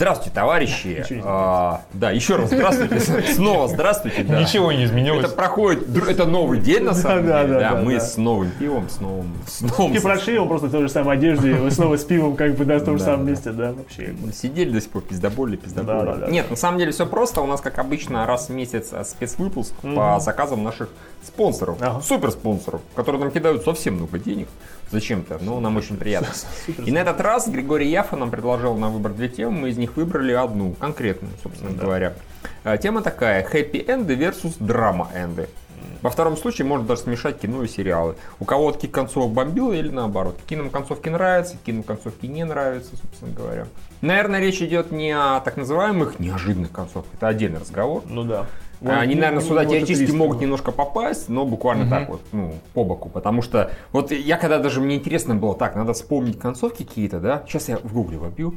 Здравствуйте, товарищи. А, да, еще раз здравствуйте. Снова здравствуйте. да. Ничего не изменилось. Это проходит, это новый день на самом Да, деле. да, Да, да, мы да. с новым пивом, с новым, с новым. И прошли его просто в той же самой одежде, и вы снова с пивом как бы на том же Да, самом да. месте, да, вообще. Сидели до сих пор, пиздоболи, пиздоболи. Да, да, да. Нет, на самом деле все просто. У нас, как обычно, раз в месяц а, спецвыпуск по заказам наших спонсоров, Ага. суперспонсоров, которые нам кидают совсем много денег. Зачем-то, но нам очень приятно. И на этот раз Григорий Яфа нам предложил на выбор две темы, мы из них выбрали одну, конкретную, собственно говоря. А, Тема такая, хэппи-энды versus драма-энды. Во втором случае можно даже смешать кино и сериалы. У кого-то каких концовок бомбило или наоборот. Кином концовки нравятся, кином концовки не нравятся, собственно говоря. Наверное, речь идет не о так называемых неожиданных концовках, это отдельный разговор. Ну да. А, Они, Вот, наверное, сюда вот теоретически могут немножко попасть, но буквально так вот, ну, по боку. Потому что вот я когда даже мне интересно было, так, надо вспомнить концовки какие-то, да, сейчас я в гугле вобью.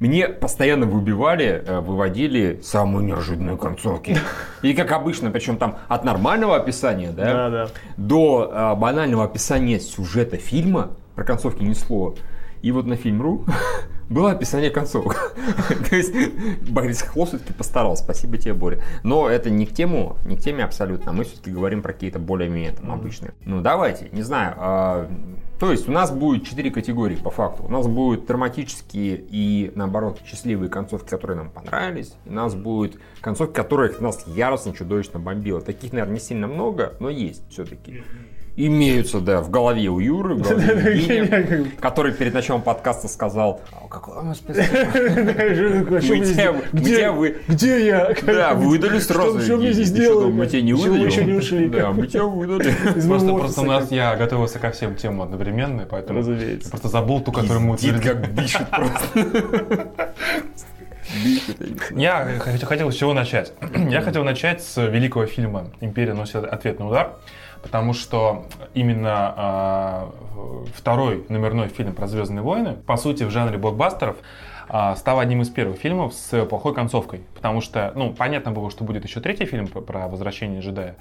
Мне постоянно выбивали, э, выводили самые неожиданные концовки. И как обычно, причем там от нормального описания, да, Да, да. до э, банального описания сюжета фильма, про концовки ни слова. И вот на фильм.ру было описание концовок. То есть Борис Хохлов все-таки постарался. Спасибо тебе, Боря. Но это не к тему, не к теме абсолютно. Мы все-таки говорим про какие-то более-менее там обычные. Ну, давайте, не знаю. а, то есть у нас будет четыре категории по факту. У нас будут драматические и, наоборот, счастливые концовки, которые нам понравились. У нас будут концовки, которые нас яростно, чудовищно бомбило. Таких, наверное, не сильно много, но есть все-таки. Имеются, да, в голове у Юры, в голове у Евгения, который перед началом подкаста сказал, «А какой у нас специфика?» Мы тебя- мы тебя вы- Где я? Да, выдали сразу. Что, Евгений. здесь делаем? Мы тебя не выдали. еще не ушли? Да, мы тебя выдали. Просто, просто у нас я готовился ко всем темам одновременно, поэтому Разумеется. просто забыл ту, которую мы Пиздит, утвердили. как бишит просто. Я хотел с чего начать. Я хотел начать с великого фильма «Империя носит ответный удар», потому что именно а, второй номерной фильм про Звездные войны, по сути, в жанре блокбастеров, а, стал одним из первых фильмов с плохой концовкой. Потому что, ну, понятно было, что будет еще третий фильм про возвращение джедая.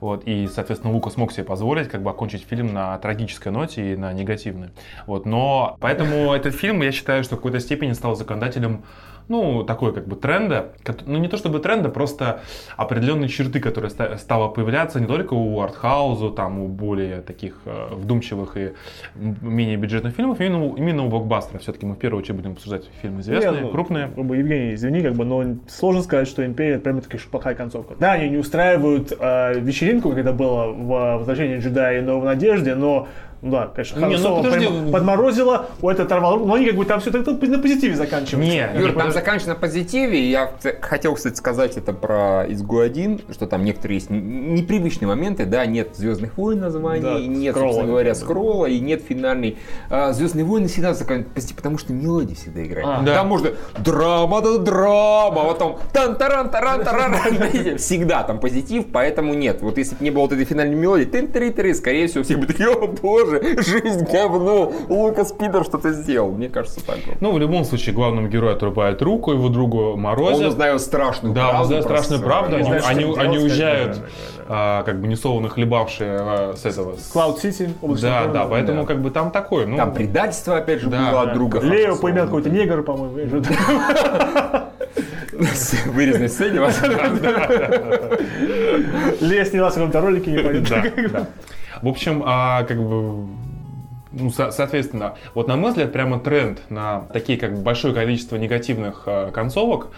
Вот, и, соответственно, Лука смог себе позволить как бы окончить фильм на трагической ноте и на негативной. Вот, но поэтому этот фильм, я считаю, что в какой-то степени стал законодателем ну, такой как бы тренда, ну, не то чтобы тренда, просто определенные черты, которые ста- стало появляться не только у артхаузу, там, у более таких э, вдумчивых и менее бюджетных фильмов, именно, у- именно у блокбастеров. Все-таки мы в первую очередь будем обсуждать фильмы известные, Не, ну, крупные. как бы, Евгений, извини, как бы, но сложно сказать, что Империя это прям таки плохая концовка. Да, они не устраивают э, вечеринку, когда было в «Возвращении джедая и новой надежде», но ну да, конечно, Хан Не, ну Соло подожди. прям подморозило, у это оторвало руку, но они как бы там все так на позитиве заканчиваются. Не, Юр, там заканчивается на позитиве. Я хотел, кстати, сказать это про «Изгу-1», что там некоторые есть непривычные моменты, да, нет «Звездных войн» названий, Да, нет, скролла, собственно говоря, скролла, и нет финальной. А, «Звездные войны» всегда заканчиваются потому что мелодия всегда играет. А. Да. Там можно драма, да драма, а потом тан таран таран таран Всегда там позитив, поэтому нет. Вот если бы не было вот этой финальной мелодии, тын три три скорее всего, все бы такие, о боже, жизнь говно, Лукас Питер что-то сделал. Мне кажется, так вот. Ну, в любом случае, главному герою отрубают руку, его другу Он морозят. узнает страшную Да, он правду. знает про страшную правду. Они, знает, они- делать, они уезжают, да, да, а, как бы несолоно хлебавшие а, с этого. с- Клауд Сити, облачный Да, да, поэтому да. как бы там такой, ну, Там предательство, опять же, Да, было да. от друга. Лео поймет какой-то негр, по-моему. вырезанной сцене. Лея снялась в каком-то ролике, не понятно. В общем, а, как бы, ну, со- соответственно, вот на мой взгляд, прямо тренд на такие как большое количество негативных а, концовок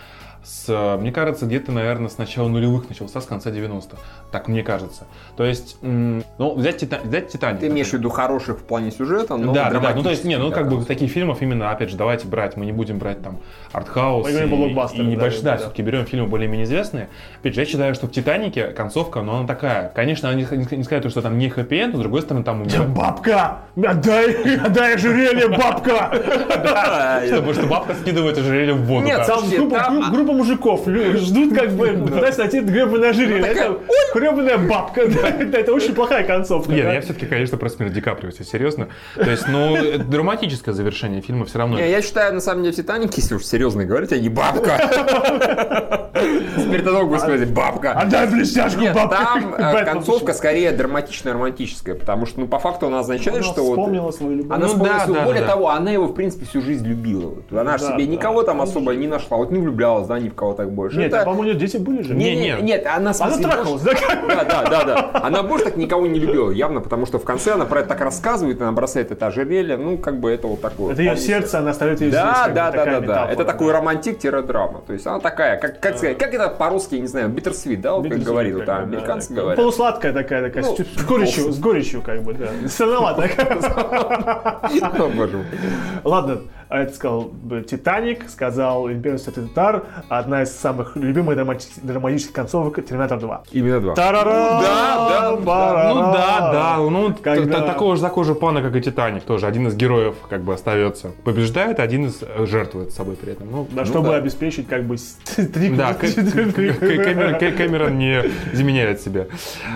с, мне кажется, где-то, наверное, с начала нулевых начался, с конца 90-х. Так мне кажется. То есть, ну, взять, Тита- взять Титаник. Ты имеешь в виду хороших в плане сюжета, но да, да, да, ну то есть, не, ну как да. бы таких фильмов именно, опять же, давайте брать, мы не будем брать там артхаус Мы и, и да, небольшие, да, да. все-таки берем фильмы более-менее известные. Опять же, я считаю, что в Титанике концовка, ну она такая, конечно, она не, не, не сказать, что там не хэппи но с другой стороны там у Бабка! Отдай, отдай ожерелье, бабка! Потому что бабка скидывает ожерелье в воду. Нет, да. группа мужиков ждут, как бы, пытаются найти гребаное ожерелье. Это гребаная бабка. Это очень плохая концовка. Нет, да. я все-таки, конечно, про смерть Ди Каприо, если серьезно. То есть, ну, это драматическое завершение фильма все равно. Я считаю, на самом деле, Титаник, если уж серьезно говорить, а не бабка. смертоносок будет сказать, бабка. Отдай блестяшку, Нет, бабка. там э, концовка скорее драматично-романтическая, потому что, ну, по факту она означает, Она что вот... вспомнила свою любовь. Она Ну вспомнила свою- более того, она его, в принципе, всю жизнь любила. Она же себе никого там особо не нашла, вот не влюблялась, да, ни в кого так больше. Нет, Это- а, по-моему, у нее дети были же. Не, Не, не, нет. нет, она в Она смысле, трахалась, да? как? Да, да, да, да. Она больше так никого не любила, явно, потому что в конце она про это так рассказывает, она бросает это ожерелье, ну, как бы это вот такое. Это ее сердце, она оставит ее да, да, да, да, да. Это такой романтик-драма. То есть она такая, как, как сказать, как это по-русски, не знаю, bittersweet, да, вот как говорит, вот, да, американцы да. говорят. Полусладкая такая, такая, Ну, с, с горечью, с горечью, как бы, да. Солоноватая. Мой. Ладно, это сказал Титаник, сказал Империя Татар, одна из самых любимых драмати- драматических концовок Терминатор 2. Именно два. Тарара, Да, да, барара. Ну да, да, ну т- Когда- такого же такого же плана, как и Титаник, тоже один из героев как бы остается, побеждает, один из э, жертвует собой при этом. Ну, Да, чтобы да. обеспечить как бы три Да, К- Кэмерон Кэ- Кэмерон не изменяет себя.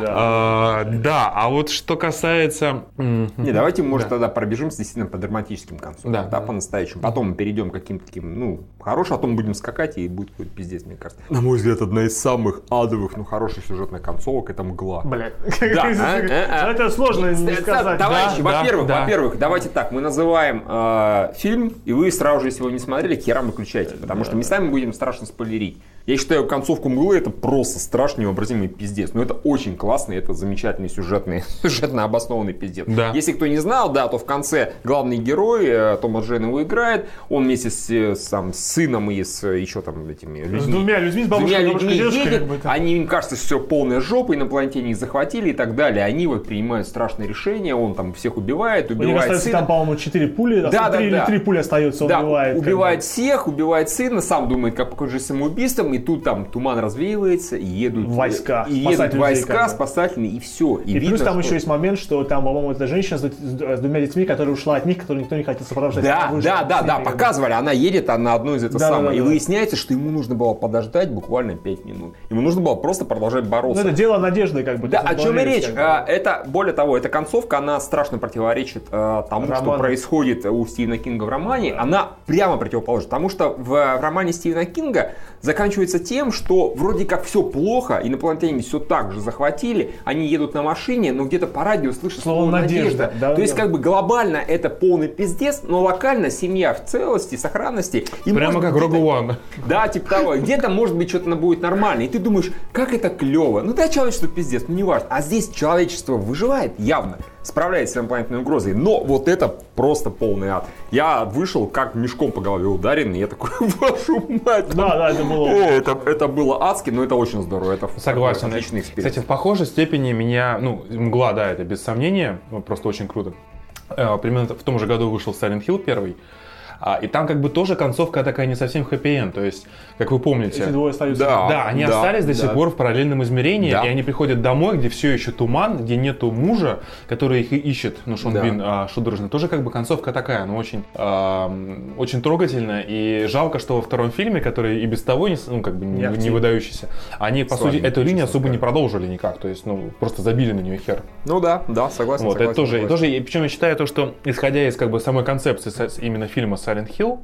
Да. А, Да, а вот что касается... Не, давайте, может, Да. тогда пробежимся действительно по драматическим концовкам, Да. да, по-настоящему. Потом мы перейдем к каким-то таким, ну, хорошим, а потом будем скакать, и будет какой-то пиздец, мне кажется. На мой взгляд, одна из самых адовых, ну, хороших сюжетных концовок – это «Мгла». Блядь. Да, а, а, а. Это сложно не сказать. Товарищи, во-первых, во-первых, давайте так, мы называем э, фильм, и вы сразу же, если его не смотрели, херам выключайте, потому что местами будем страшно спойлерить. Я считаю, концовку «Мглы» это просто страшный невообразимый пиздец. Но это очень классный, это замечательный сюжетный, сюжетно обоснованный пиздец. Да. Если кто не знал, да, то в конце главный герой, э, Томас Джейн его играет, он вместе с, э, с, там, с сыном и с э, еще там этими С людьми, двумя людьми, с с двумя бабушкой, бабушкой, людьми дедушкой. едет, как бы, там. они, им кажется, все полная жопа, инопланетяне их захватили и так далее. Они вот принимают страшные решения, он там всех убивает, У убивает остается сына. там, по-моему, 4 пули, Да, да, три или да. 3 пули остается, он Да, убивает. убивает всех, убивает сына, сам думает, как покончить самоубийством, и тут там туман развеивается, и едут Войска, и едут спасать людей, войска бы. спасательные, и все. И, плюс там еще есть момент, что там, по-моему, это женщина с, с двумя детьми, которая ушла от них, которую никто не хотел сопровождать. Да, вышла да, да, да, бы. показывали, она едет, она одну из этого Да, да, самого. да, и да. выясняется, что ему нужно было подождать буквально 5 минут. Ему нужно было просто продолжать Ну, бороться. это дело надежды, как бы. Да, есть о чем и речь. как бы. А, Это, более того, эта концовка, она страшно противоречит э, тому, что Роману. происходит у Стивена Кинга в романе. Она прямо противоположна. Потому что в, в романе Стивена Кинга заканчивается тем, что вроде как все плохо, инопланетяне все так же захватили, они едут на машине, но где-то по радио слышат Слово слово «надежда». «надежда». Да, То есть да. как бы глобально это полный пиздец, но локально семья в целости, сохранности. И Прямо как где-то- Рогу One. да, типа того. Где-то, может быть, что-то будет нормально. И ты думаешь, как это клево. Ну да, человечество пиздец, ну не важно. А здесь человечество выживает явно, справляется с инопланетной угрозой. Но вот это просто полный ад. Я вышел как мешком по голове ударенный. Я такой, вашу мать. Да, да, это было... О, это, это было адски, но это очень здорово. Это Согласен. Отличный эксперимент. Кстати, в похожей степени меня, ну, мгла, да, это без сомнения, просто очень круто. Э, Примерно в том же году вышел Silent Hill первый. А, и там как бы тоже концовка такая не совсем хэппи-энд. То есть, как вы помните... Эти двое остаются. Да. Да, они да, остались до сих да. пор в параллельном измерении, Да. и они приходят домой, где все еще туман, где нету мужа, который их и ищет, ну, Шон Да. Бин а, Шудорожный. Тоже как бы концовка такая, ну, очень, ам, очень трогательная, и жалко, что во втором фильме, который и без того не, с- ну, как бы не, Не выдающийся, они, по сути, эту линию особо не продолжили никак, то есть, ну, просто забили на нее хер. Ну да, да, согласен. Вот, это согласен, тоже, и согласен. тоже, и причем я считаю то, что, исходя из как бы самой концепции с- именно фильма Silent Hill,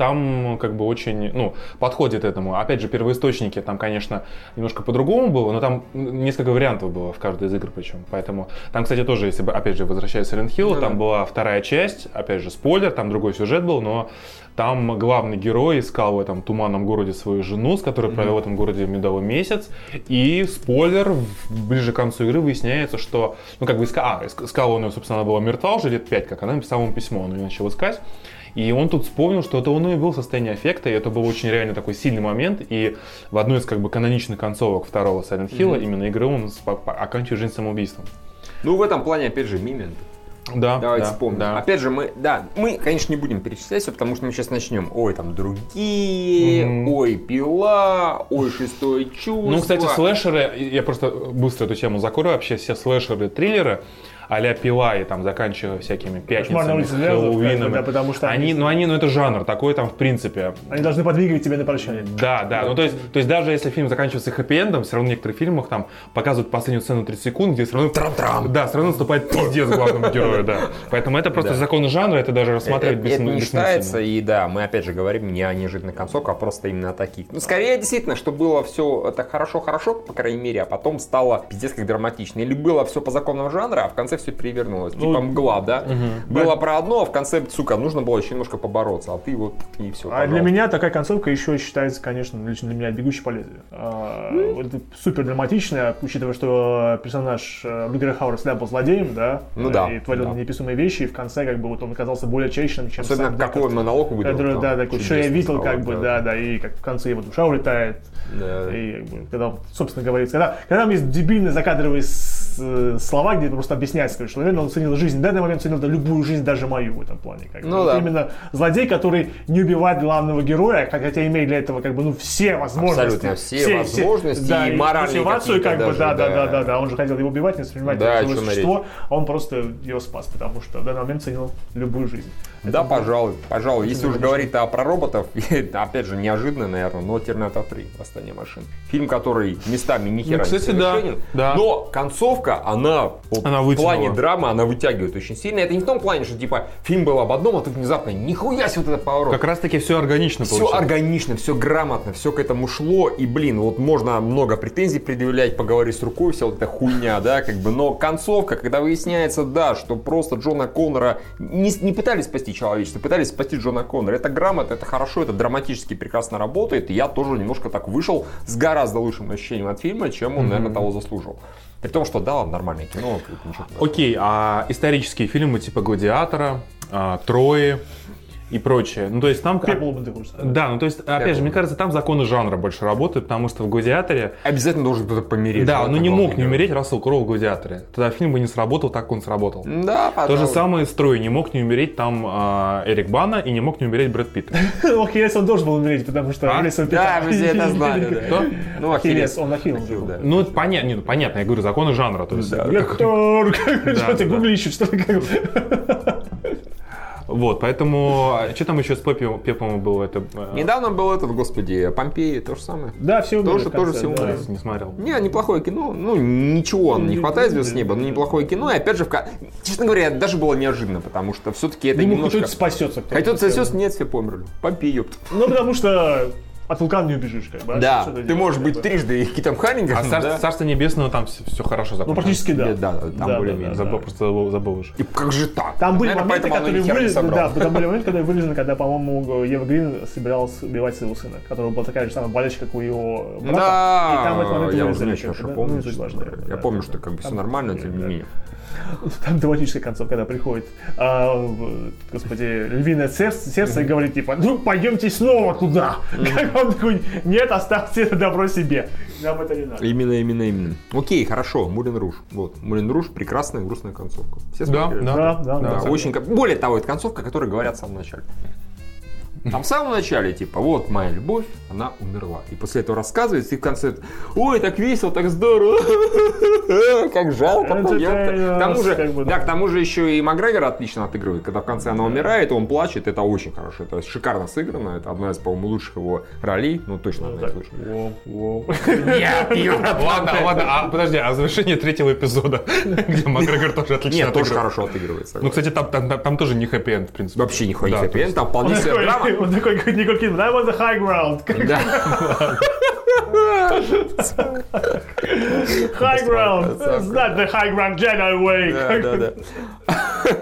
там как бы очень, ну, подходит этому. Опять же, первоисточники там, конечно, немножко по-другому было, но там несколько вариантов было в каждой из игр причем. Поэтому там, кстати, тоже, если бы, опять же, возвращаясь к Silent Hill, Ну там была вторая часть, опять же, спойлер, там другой сюжет был, но там главный герой искал в этом туманном городе свою жену, с которой провел в этом городе медовый месяц. И спойлер, ближе к концу игры выясняется, что, ну, как бы искал, а, иск- искал он ее, собственно, она была мертва уже лет пять, как она написала ему письмо, он ее начал искать. И он тут вспомнил, что это он и был в состоянии аффекта, и это был очень реально такой сильный момент. И в одной из как бы каноничных концовок второго Silent Hill, именно игры, он оканчивает жизнь самоубийством. Ну в этом плане, опять же, мимент. Да, Давайте да, вспомним. да. Опять же, мы, да, мы, конечно, не будем перечислять все, потому что мы сейчас начнем. Ой, там другие, Мгм. ой, пила, ой, шестое чувство. Ну, кстати, слэшеры, я просто быстро эту тему закрою, вообще все слэшеры, триллеры, а-ля Пила и там заканчивая всякими пятницами, улице Хэллоуином. да, потому что они, они- ну они, ну это жанр, такой там в принципе. Они должны подвигивать тебя на прощание. Да, да, ну то есть, то есть даже если фильм заканчивается хэппи-эндом, все равно в некоторых фильмах там показывают последнюю сцену 30 секунд, где все равно... Трам-трам. Да, все равно наступает пиздец главному герою, да. Поэтому это просто законы жанра, это даже рассматривать это, это бессмы- не бессмысленно. считается, и да, мы опять же говорим не о неожиданных концовках, а просто именно о таких. Ну, скорее, действительно, что было все это хорошо-хорошо, по крайней мере, а потом стало пиздец как драматично. Или было все по законам жанра, а в конце все перевернулось. Ну, типа мгла, да? Было про одно, а в конце, сука, нужно было еще немножко побороться, а ты вот и все. А для меня такая концовка еще считается, конечно, лично для меня «Бегущий по лезвию». А, это супер драматичная, учитывая, что персонаж э, Рутгера Хауэра всегда был злодеем, да? Ну да, И творил да. неописуемые вещи, и в конце как бы вот он оказался более человечным, чем Особенно сам какой Декарт, монолог выдал. который, да, такой, что я видел, как бы, да, да, и как в конце его душа улетает. Да. И когда, собственно, говорится, когда, когда там есть с- э, слова, где просто объясняется, что, наверное, он ценил жизнь, в данный момент ценил да, любую жизнь, даже мою в этом плане. Как. Ну Вот да. Именно злодей, который не убивает главного героя, хотя имеет для этого как бы, ну, все возможности. Абсолютно все возможности да, и моральные мотивацию, как какие-то бы, да, даже, да, да, да. да, он же хотел его убивать, не воспринимать Да, как о живое чем существо, а он просто его спас, потому что в данный момент ценил любую жизнь. Да, пожалуй, пожалуй. Если уж говорить а про роботов, опять же, неожиданно, наверное, но Терминатор 3, Восстание машин. Фильм, который местами ни хера Ну, кстати, не да, совершенен, да. но концовка, она, вот Она в плане драмы, она вытягивает очень сильно. Это не в том плане, что типа фильм был об одном, а тут внезапно нихуя себе вот этот поворот. Как раз таки все органично Все получилось. органично, все грамотно, все к этому шло. И, блин, вот можно много претензий предъявлять, поговорить с рукой, вся вот эта хуйня, да, как бы. Но концовка, когда выясняется, да, что просто Джона Коннора не, не пытались спасти человечество, пытались спасти Джона Коннора. Это грамотно, это хорошо, это драматически прекрасно работает. И я тоже немножко так вышел с гораздо лучшим ощущением от фильма, чем он, наверное, того заслужил. При том, что да, нормальное кино, Окей, а исторические фильмы типа «Гладиатора», а, «Трои» и прочее. Ну, то есть там... как- ты сказать. Да, ну то есть, опять же, Пеплом. мне кажется, там законы жанра больше работают, потому что в «Гладиаторе» Обязательно должен кто-то помереть. Да, Вот ну не мог не умереть Рассел Кроу в «Гладиаторе». Тогда фильм бы не сработал так, как он сработал. Да, То же пожалуй. самое с «Трой». Не мог не умереть там а, Эрик Бана и не мог не умереть Брэд Питт. Ну, Ахиллес он должен был умереть, потому что А? Ахиллес он Да, мы все это знали. Ну, Ахиллес, он Ахилл. Да. Ну, это понятно, ну, понятно, я говорю, законы жанра. То есть, Лектор, что ты гуглишь, что ли? Вот, поэтому, а, что там еще с Пеппом было? Это, э, Недавно был этот, господи, Помпеи, то же самое. Да, все умерли Тоже- тоже все да. умерли. не смотрел. Не, неплохое кино. Ну, ничего, не хватает звезд с неба, но неплохое кино. И опять же, в честно говоря, даже было неожиданно, потому что все-таки это Думаю, немножко... кто-то спасется. кто-то Хотят спасется. нет, все померли. Помпей, ёпт. Ну, потому что от вулкана не убежишь, как бы. а Да, что ты можешь быть бы. трижды Китом Харингом, А царство, да? Царство Небесного там все, хорошо Ну, закончилось. практически да. Да, да, там Да, более-менее. да, Забыл, да. просто забыл, забыл уже. И как же так? Там были Наверное, моменты, которые вырезаны, да, там были моменты, которые вырезаны, когда, по-моему, Ева Грин собиралась убивать своего сына, который был такая же самая болельщика, как у его брата. Да, и там в этот момент я уже не помню. Ну, Я помню, что как бы все нормально, тем не менее. Там драматическая концовка, когда приходит, а, господи, львиное сердце, сердце и говорит, типа, ну, пойдемте снова туда. Как он такой, нет, оставьте это добро себе. Нам это не надо. Именно, именно, именно. Окей, хорошо, Мулин Руж. Вот, Мулин Руж, прекрасная грустная концовка. Все Да, да. Да, да, Да, да. очень... Более того, это концовка, которая говорят в самом начале. Там в самом начале, типа, вот моя любовь, она умерла. И после этого рассказывается, и в конце, ой, так весело, так здорово, как жалко. Это ёпта». К тому же, как бы, да. да, к тому же еще и Макгрегор отлично отыгрывает. Когда в конце она умирает, он плачет, это очень хорошо. Это шикарно сыграно, это одна из, по-моему, лучших его ролей, ну, точно одна из лучших. Воу, воу. Нет, Юра, Ладно, ладно, а подожди, а завершение третьего эпизода, где Макгрегор тоже отлично Нет, тоже хорошо отыгрывается. Ну, кстати, там, там, там тоже не хэппи-энд, в принципе. Вообще не то есть- хэппи там вполне себе такой, он такой, как Николь Кидман, I was the high ground. High ground. It's not the high ground Jedi way. Да, да, да.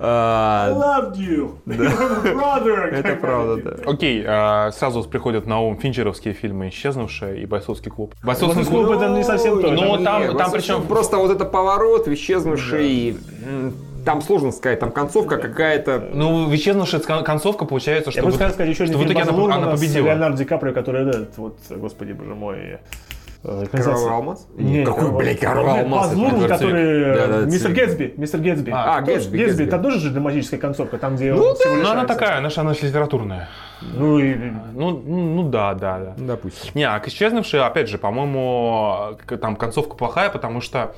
А, I loved you. Your brother. Это правда, да. Окей, а, сразу приходят на ум финчеровские фильмы «Исчезнувшая» и «Бойцовский клуб». Бойцовский клуб это не совсем то. Ну, это- там- Нет, там просто причем- Просто вот это поворот, исчезнувший, м, там сложно сказать, там концовка какая-то... Ну, «Исчезнувшая» кон- концовка получается, что, Я бы вот- хотел сказать еще один что в фильм итоге она, она победила. Леонардо Ди Каприо, который этот, вот, господи, боже мой. э, Кровавый алмаз? Не, Какой, блядь, кровавый Нет, алмаз? Эдвард который... Цвик. Да, да, э, Мистер. Гэтсби. Мистер Гэтсби. А, Тоже- Гэтсби, Гэтсби. Там тоже же драматическая концовка, там, где Ну всего Ну, она такая, наша, она литературная. Ну, и... Ну, ну, ну да, да, да. Допустим. Не, а к исчезнувшей, опять же, по-моему, там концовка плохая, потому что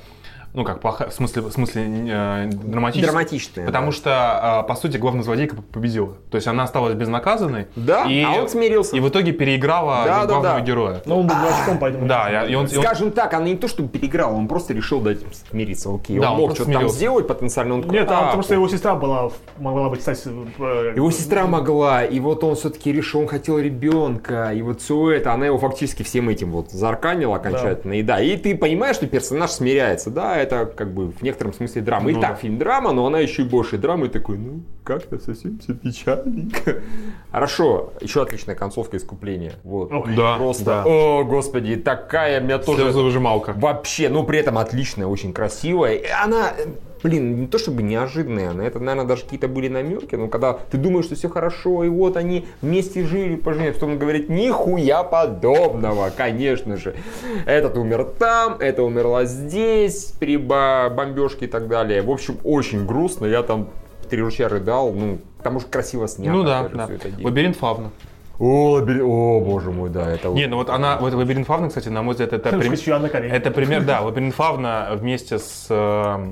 ну как плохая, в смысле, в смысле э, драматическая. Драматичная. Потому да. что, э, по сути, главная злодейка победила. То есть она осталась безнаказанной. Да, и, а он смирился. И в итоге переиграла Да, да, главного да. героя. Ну, он был дурачком, поэтому... Да, и он, и он- Скажем так, она не то чтобы переиграл, он просто решил дать смириться. Окей, Да, он он мог что-то там сделать потенциально. Он такой, Нет, там «А, просто его сестра была, могла быть, кстати... э, Его сестра могла, и вот он все-таки решил, он хотел ребенка, и вот все это, она его фактически всем этим вот зарканила окончательно. И да, и ты понимаешь, что персонаж смиряется, да, это как бы в некотором смысле драма. И Ну так, да. фильм драма, но она еще и больше драмы, и такой, ну, как-то совсем все печальненько. Хорошо, еще отличная концовка искупления. Вот. Ой. Да, Просто, да. о, господи, такая меня тоже... Слезовыжималка. Вообще, ну при этом отличная, очень красивая. И она, блин, не то чтобы неожиданная, на это, наверное, даже какие-то были намеки, но когда ты думаешь, что все хорошо, и вот они вместе жили, поженились, потом он говорит, нихуя подобного, конечно же. Этот умер там, это умерла здесь, при бомбежке и так далее. В общем, очень грустно, я там три ручья рыдал, ну, потому что красиво снято. Ну да, да. Лабиринт Фавна. О, лабиринт- о, боже мой, да, это... Не, ну вот она, вот Лабиринт Фавна, кстати, на мой взгляд, это Карениной. Это пример, да, Лабиринт Фавна вместе с, э,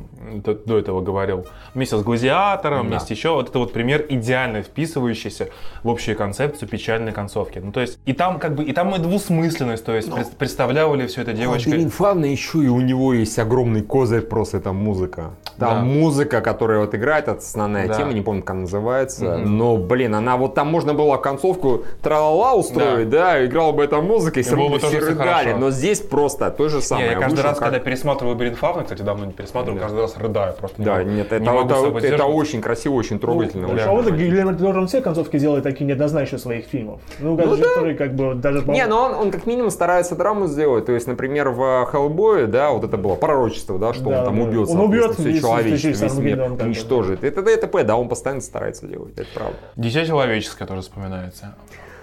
до, этого говорил, вместе с Гладиатором, Да. вместе еще, вот это вот пример идеально вписывающийся в общую концепцию печальной концовки. Ну, то есть, и там как бы, и там и двусмысленность, то есть, пред- представляла ли все это девочка. Лабиринт Фавна еще и у него есть огромный козырь, просто это музыка. Там Да. музыка, которая вот играет, это основная Да. тема, не помню, как она называется. Мгм. Но, блин, она вот там можно было концовку тралала устроить, да, играла бы эта музыка, и все было равно бы все рыдали. Но здесь просто то же Не, самое. я каждый Вышел раз, как- когда пересматриваю Лабиринт Фавна, кстати, давно не пересматривал, Да. каждый раз рыдаю просто. не Да, могу. нет, это, Не это, это сдерживаться. очень красиво, очень трогательно. Ну, очень а вот. Гильермо Дель все концовки делает такие неоднозначные своих фильмов. Ну, который как бы даже... Не, но он, он как минимум старается драму сделать. То есть, например, в Хеллбое, да, вот это было пророчество, да, что Да, он там да. убьет, Он убьет все человечество, весь мир уничтожит. Это ДТП, да, он постоянно старается делать, это правда. Дитя человеческое тоже вспоминается.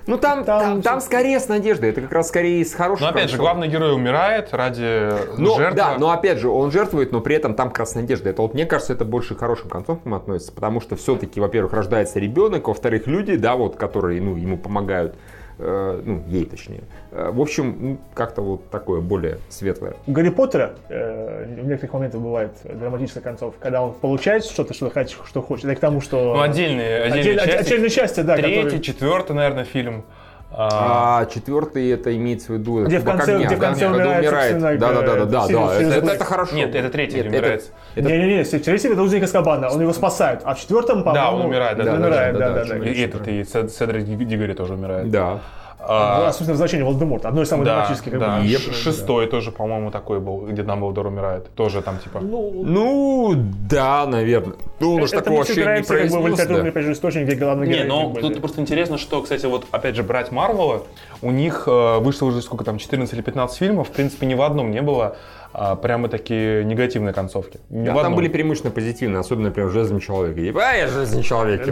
Ну там, Там там, там, скорее с надеждой, это как раз скорее с хорошей Но опять же, главный герой умирает ради Ну, жертвы. да, но опять же, он жертвует, но при этом там как раз надежда. Это вот мне кажется, это больше к хорошим концовкам относится, потому что все-таки, во-первых, рождается ребенок, во-вторых, люди, да, вот, которые, ну, ему помогают, ну, ей точнее. Э, в общем, ну, как-то вот такое более светлое. У Гарри Поттера э, в некоторых моментах бывает драматическая концовка, когда он получает что-то, что, хочет, что хочет. Это к тому, что... Ну, отдельные, отдельные Отдель- части. отдельные части, да, Третий, которые- четвертый, наверное, фильм. А, А четвертый это имеется в виду... Где это в конце- «Бог огня», где в да, конце когда умирает, умирает. Да, да, да, да, да, да. Это, это Блэк. хорошо. Нет, это третий Нет, умирает. это- Не-не-не, третий это узник Аскабана, он его спасает, а в четвертом, по-моему... Да, он умирает, да, он да, умирает, да, да, да, да, да, да. и этот, и Сед- Седрик Дигори тоже умирает. Да. А, А, собственно, возвращение Волдеморта, одно из самых да, драматических. как да. бы, Ш- да. Шестой тоже, по-моему, такой был, где Дамблдор умирает. Тоже там типа... Ну, Ну, да, наверное. Ну, это такого вообще не собираемся как бы в произнес, литературный да. опять же, источник, где главный Не, герой, но как бы, тут просто интересно, что, кстати, вот опять же брать Марвела, у них э, вышло уже сколько там, 14 или 15 фильмов, в принципе, ни в одном не было а, прямо такие негативные концовки. Ни Да, в там одном. были преимущественно позитивные, особенно, например, в «Железном человеке». Типа, а, я «Железный человек».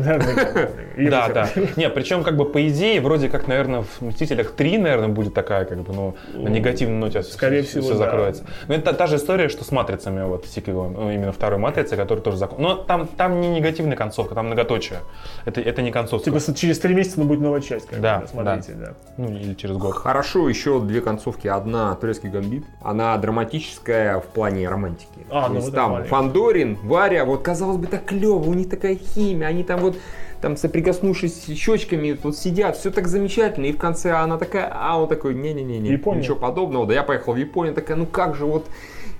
Да, да. Не, причем, как бы, по идее, вроде как, наверное, в «Мстителях 3», наверное, будет такая, как бы, ну, на негативной ноте Скорее все, всего, да. закроется. Но это та, же история, что с «Матрицами», вот, сиквелом, ну, именно второй «Матрицы», который тоже закон. Но там, там не негативная концовка, там многоточие. Это, это не концовка. Типа через три месяца ну, будет новая часть, как Да, смотрите, да. Ну, или через год. Хорошо, еще две концовки. Одна «Турецкий гамбит». Она драматическая в плане романтики. А, То ну есть вот там нормально. Фандорин, Варя, вот казалось бы так клево, у них такая химия, они там вот там соприкоснувшись щечками тут сидят, все так замечательно, и в конце она такая, а он такой, не-не-не, ничего подобного, да я поехал в Японию, такая, ну как же вот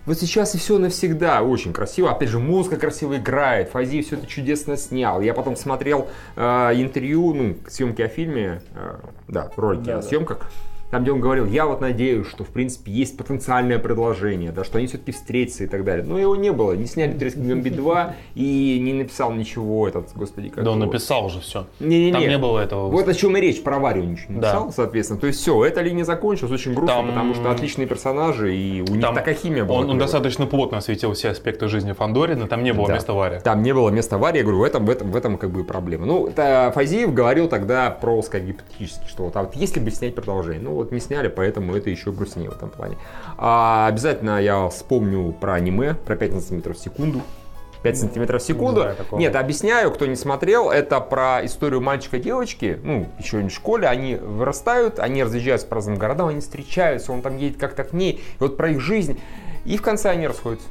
вот сейчас и все навсегда. Очень красиво. Опять же, музыка красиво играет. Фази все это чудесно снял. Я потом смотрел э, интервью, ну, съемки о фильме, э, да, ролики Да, о да. Там, где он говорил, я вот надеюсь, что, в принципе, есть потенциальное предложение, да, что они все-таки встретятся и так далее. Но его не было. Не сняли «Турецкий гамбит 2» и не написал ничего этот, господи, как Да он его. написал уже все. Не-не-не. Там не было этого. Вот о чем и речь, про Варю ничего не Да. написал, соответственно. То есть все, эта линия закончилась, очень грустно, Там- потому что отличные персонажи, и у них Там такая химия была. Он, достаточно плотно осветил все аспекты жизни Фандорина, там не было Да. места Варе. Там не было места Варе, я говорю, в этом, в этом, в этом как бы проблема. Ну, это Фазиев говорил тогда про, сказать, гипотетически, что вот, а вот если бы снять продолжение, ну вот не сняли, поэтому это еще грустнее в этом плане. А, обязательно я вспомню про аниме, про 5 сантиметров в секунду. 5 сантиметров в секунду. знаю такого. Нет, объясняю, кто не смотрел, это про историю мальчика и девочки, ну, еще не в школе, они вырастают, они разъезжаются по разным городам, они встречаются, он там едет как-то к ней, и вот про их жизнь, и в конце они расходятся.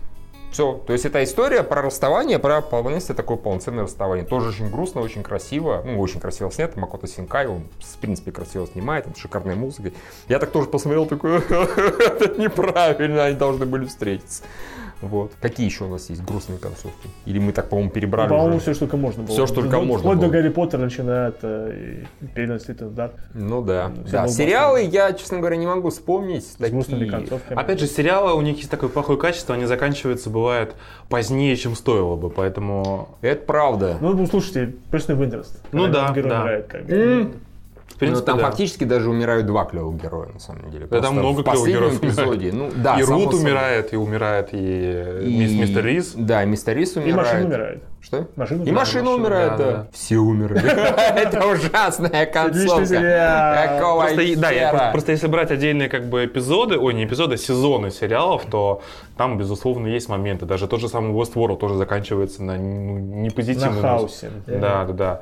Все. То есть это история про расставание, про полностью такое полноценное расставание. Тоже очень грустно, очень красиво. Ну, очень красиво снято. Макото Синкай, он, в принципе, красиво снимает, там, шикарной музыкой. Я так тоже посмотрел, такой, это неправильно, они должны были встретиться. Вот. Какие еще у нас есть грустные концовки? Или мы так, по-моему, перебрали По-моему, уже? все, что только можно было. Всё, что только Вплоть- можно Вплоть до было. Гарри Поттера начиная от э, переносить удар. Ну да. Всё да. было Сериалы я, честно говоря, не могу вспомнить. С грустными такие. концовками. Опять же, сериалы, у них есть такое плохое качество, они заканчиваются, бывает, позднее, чем стоило бы, поэтому... Это правда. Ну, ну, слушайте, Personal Winterest. Ну Когда да, герой да. умирает, как бы. М. В принципе, Ну, там да. фактически даже умирают два клевых героя, на самом деле. Да, Просто там много в клевых героев эпизоде. Ну, да, и Рут умирает, и умирает, и, И- мис- мистер Рис. Да, мистер Рис И умирает. машина умирает. Что? Машина И умирает. машина машина, умирает, да, да. да. Все умерли. Это ужасная концовка. Какого Просто, и- да, просто, если брать отдельные как бы эпизоды, ой, не эпизоды, а сезоны сериалов, то там, безусловно, есть моменты. Даже тот же самый Westworld тоже заканчивается на ну, На непозитивном хаосе. Да, да, да.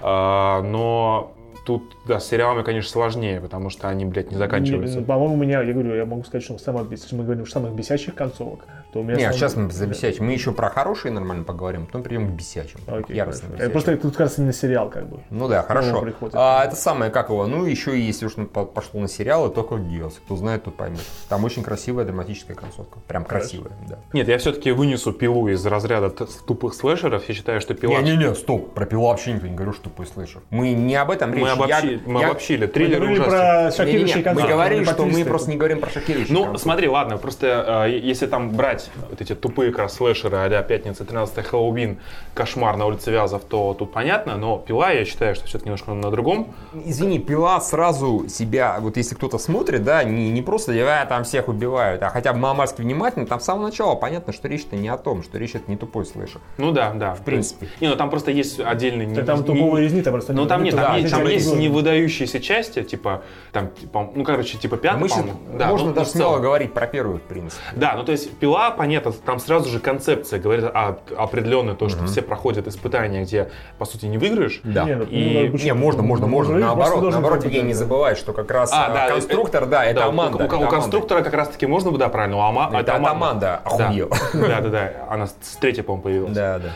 А, но тут, да, с сериалами, конечно, сложнее, потому что они, блядь, не заканчиваются. Не, По-моему, у меня, я говорю, я могу сказать, что самое, если мы говорим о самых бесячих концовок, то у меня... Не, самое- сейчас мы за бесячим. Мы еще про хорошие нормально поговорим, потом перейдем к бесячим. Окей, Яростным хорошо. Это бесячим. Просто тут как раз именно сериал, как бы. Ну да, хорошо. А, это самое, как его, ну еще и если уж по- пошло на сериалы, то как Гиос. Кто знает, тот поймет. Там очень красивая драматическая концовка. Прям красивая, да. Нет, я все-таки вынесу пилу из разряда тупых слэшеров. Я считаю, что пила... Не-не-не, стоп, про пилу вообще никто не говорил, что тупой слэшер. Мы не об этом речь. Мы, обобщи- Я- мы я- обобщили. Мы Триллер говорили ужастик. про шокирующие Мы концовки. говорили, что мы 300. просто не говорим про шокирующие Ну, концовки. смотри, ладно, просто э, если там брать вот эти тупые как раз слэшеры, а пятница, 13 Хэллоуин, кошмар на улице Вязов, то тут понятно, но пила, я считаю, что все-таки немножко на другом. Извини, пила сразу себя, вот если кто-то смотрит, да, не, не просто а, там всех убивают, а хотя бы маломальски внимательно, там с самого начала понятно, что речь-то не о том, что речь это не тупой слэшер. Ну да, да. В принципе. Не, ну там просто есть отдельный... не- там не- тупого резни, там просто... Ну там нет, там, есть, тоже. невыдающиеся части, типа, там, типа, ну, короче, типа пятый, Мы щас- по-моему. Да, можно ну, даже в целом. смело говорить про первую, в принципе. Да, ну то есть пила, понятно, там сразу же концепция говорит о определенной то, что все проходят испытания, где, по сути, не выиграешь. Да. Не, ну, И- ну? Не, можно, можно, можно. Ну, Наоборот, должен наоборот, быть, Евгений, не забывай, что как раз А, а, да, конструктор, да, это Да, у- Аманда. У, у- у это Аманда. конструктора как раз-таки можно, да, правильно, у Ама- Это от Аманда, Да. охуел. Да, да, да, она с с третьей, по-моему, появилась. Да, да.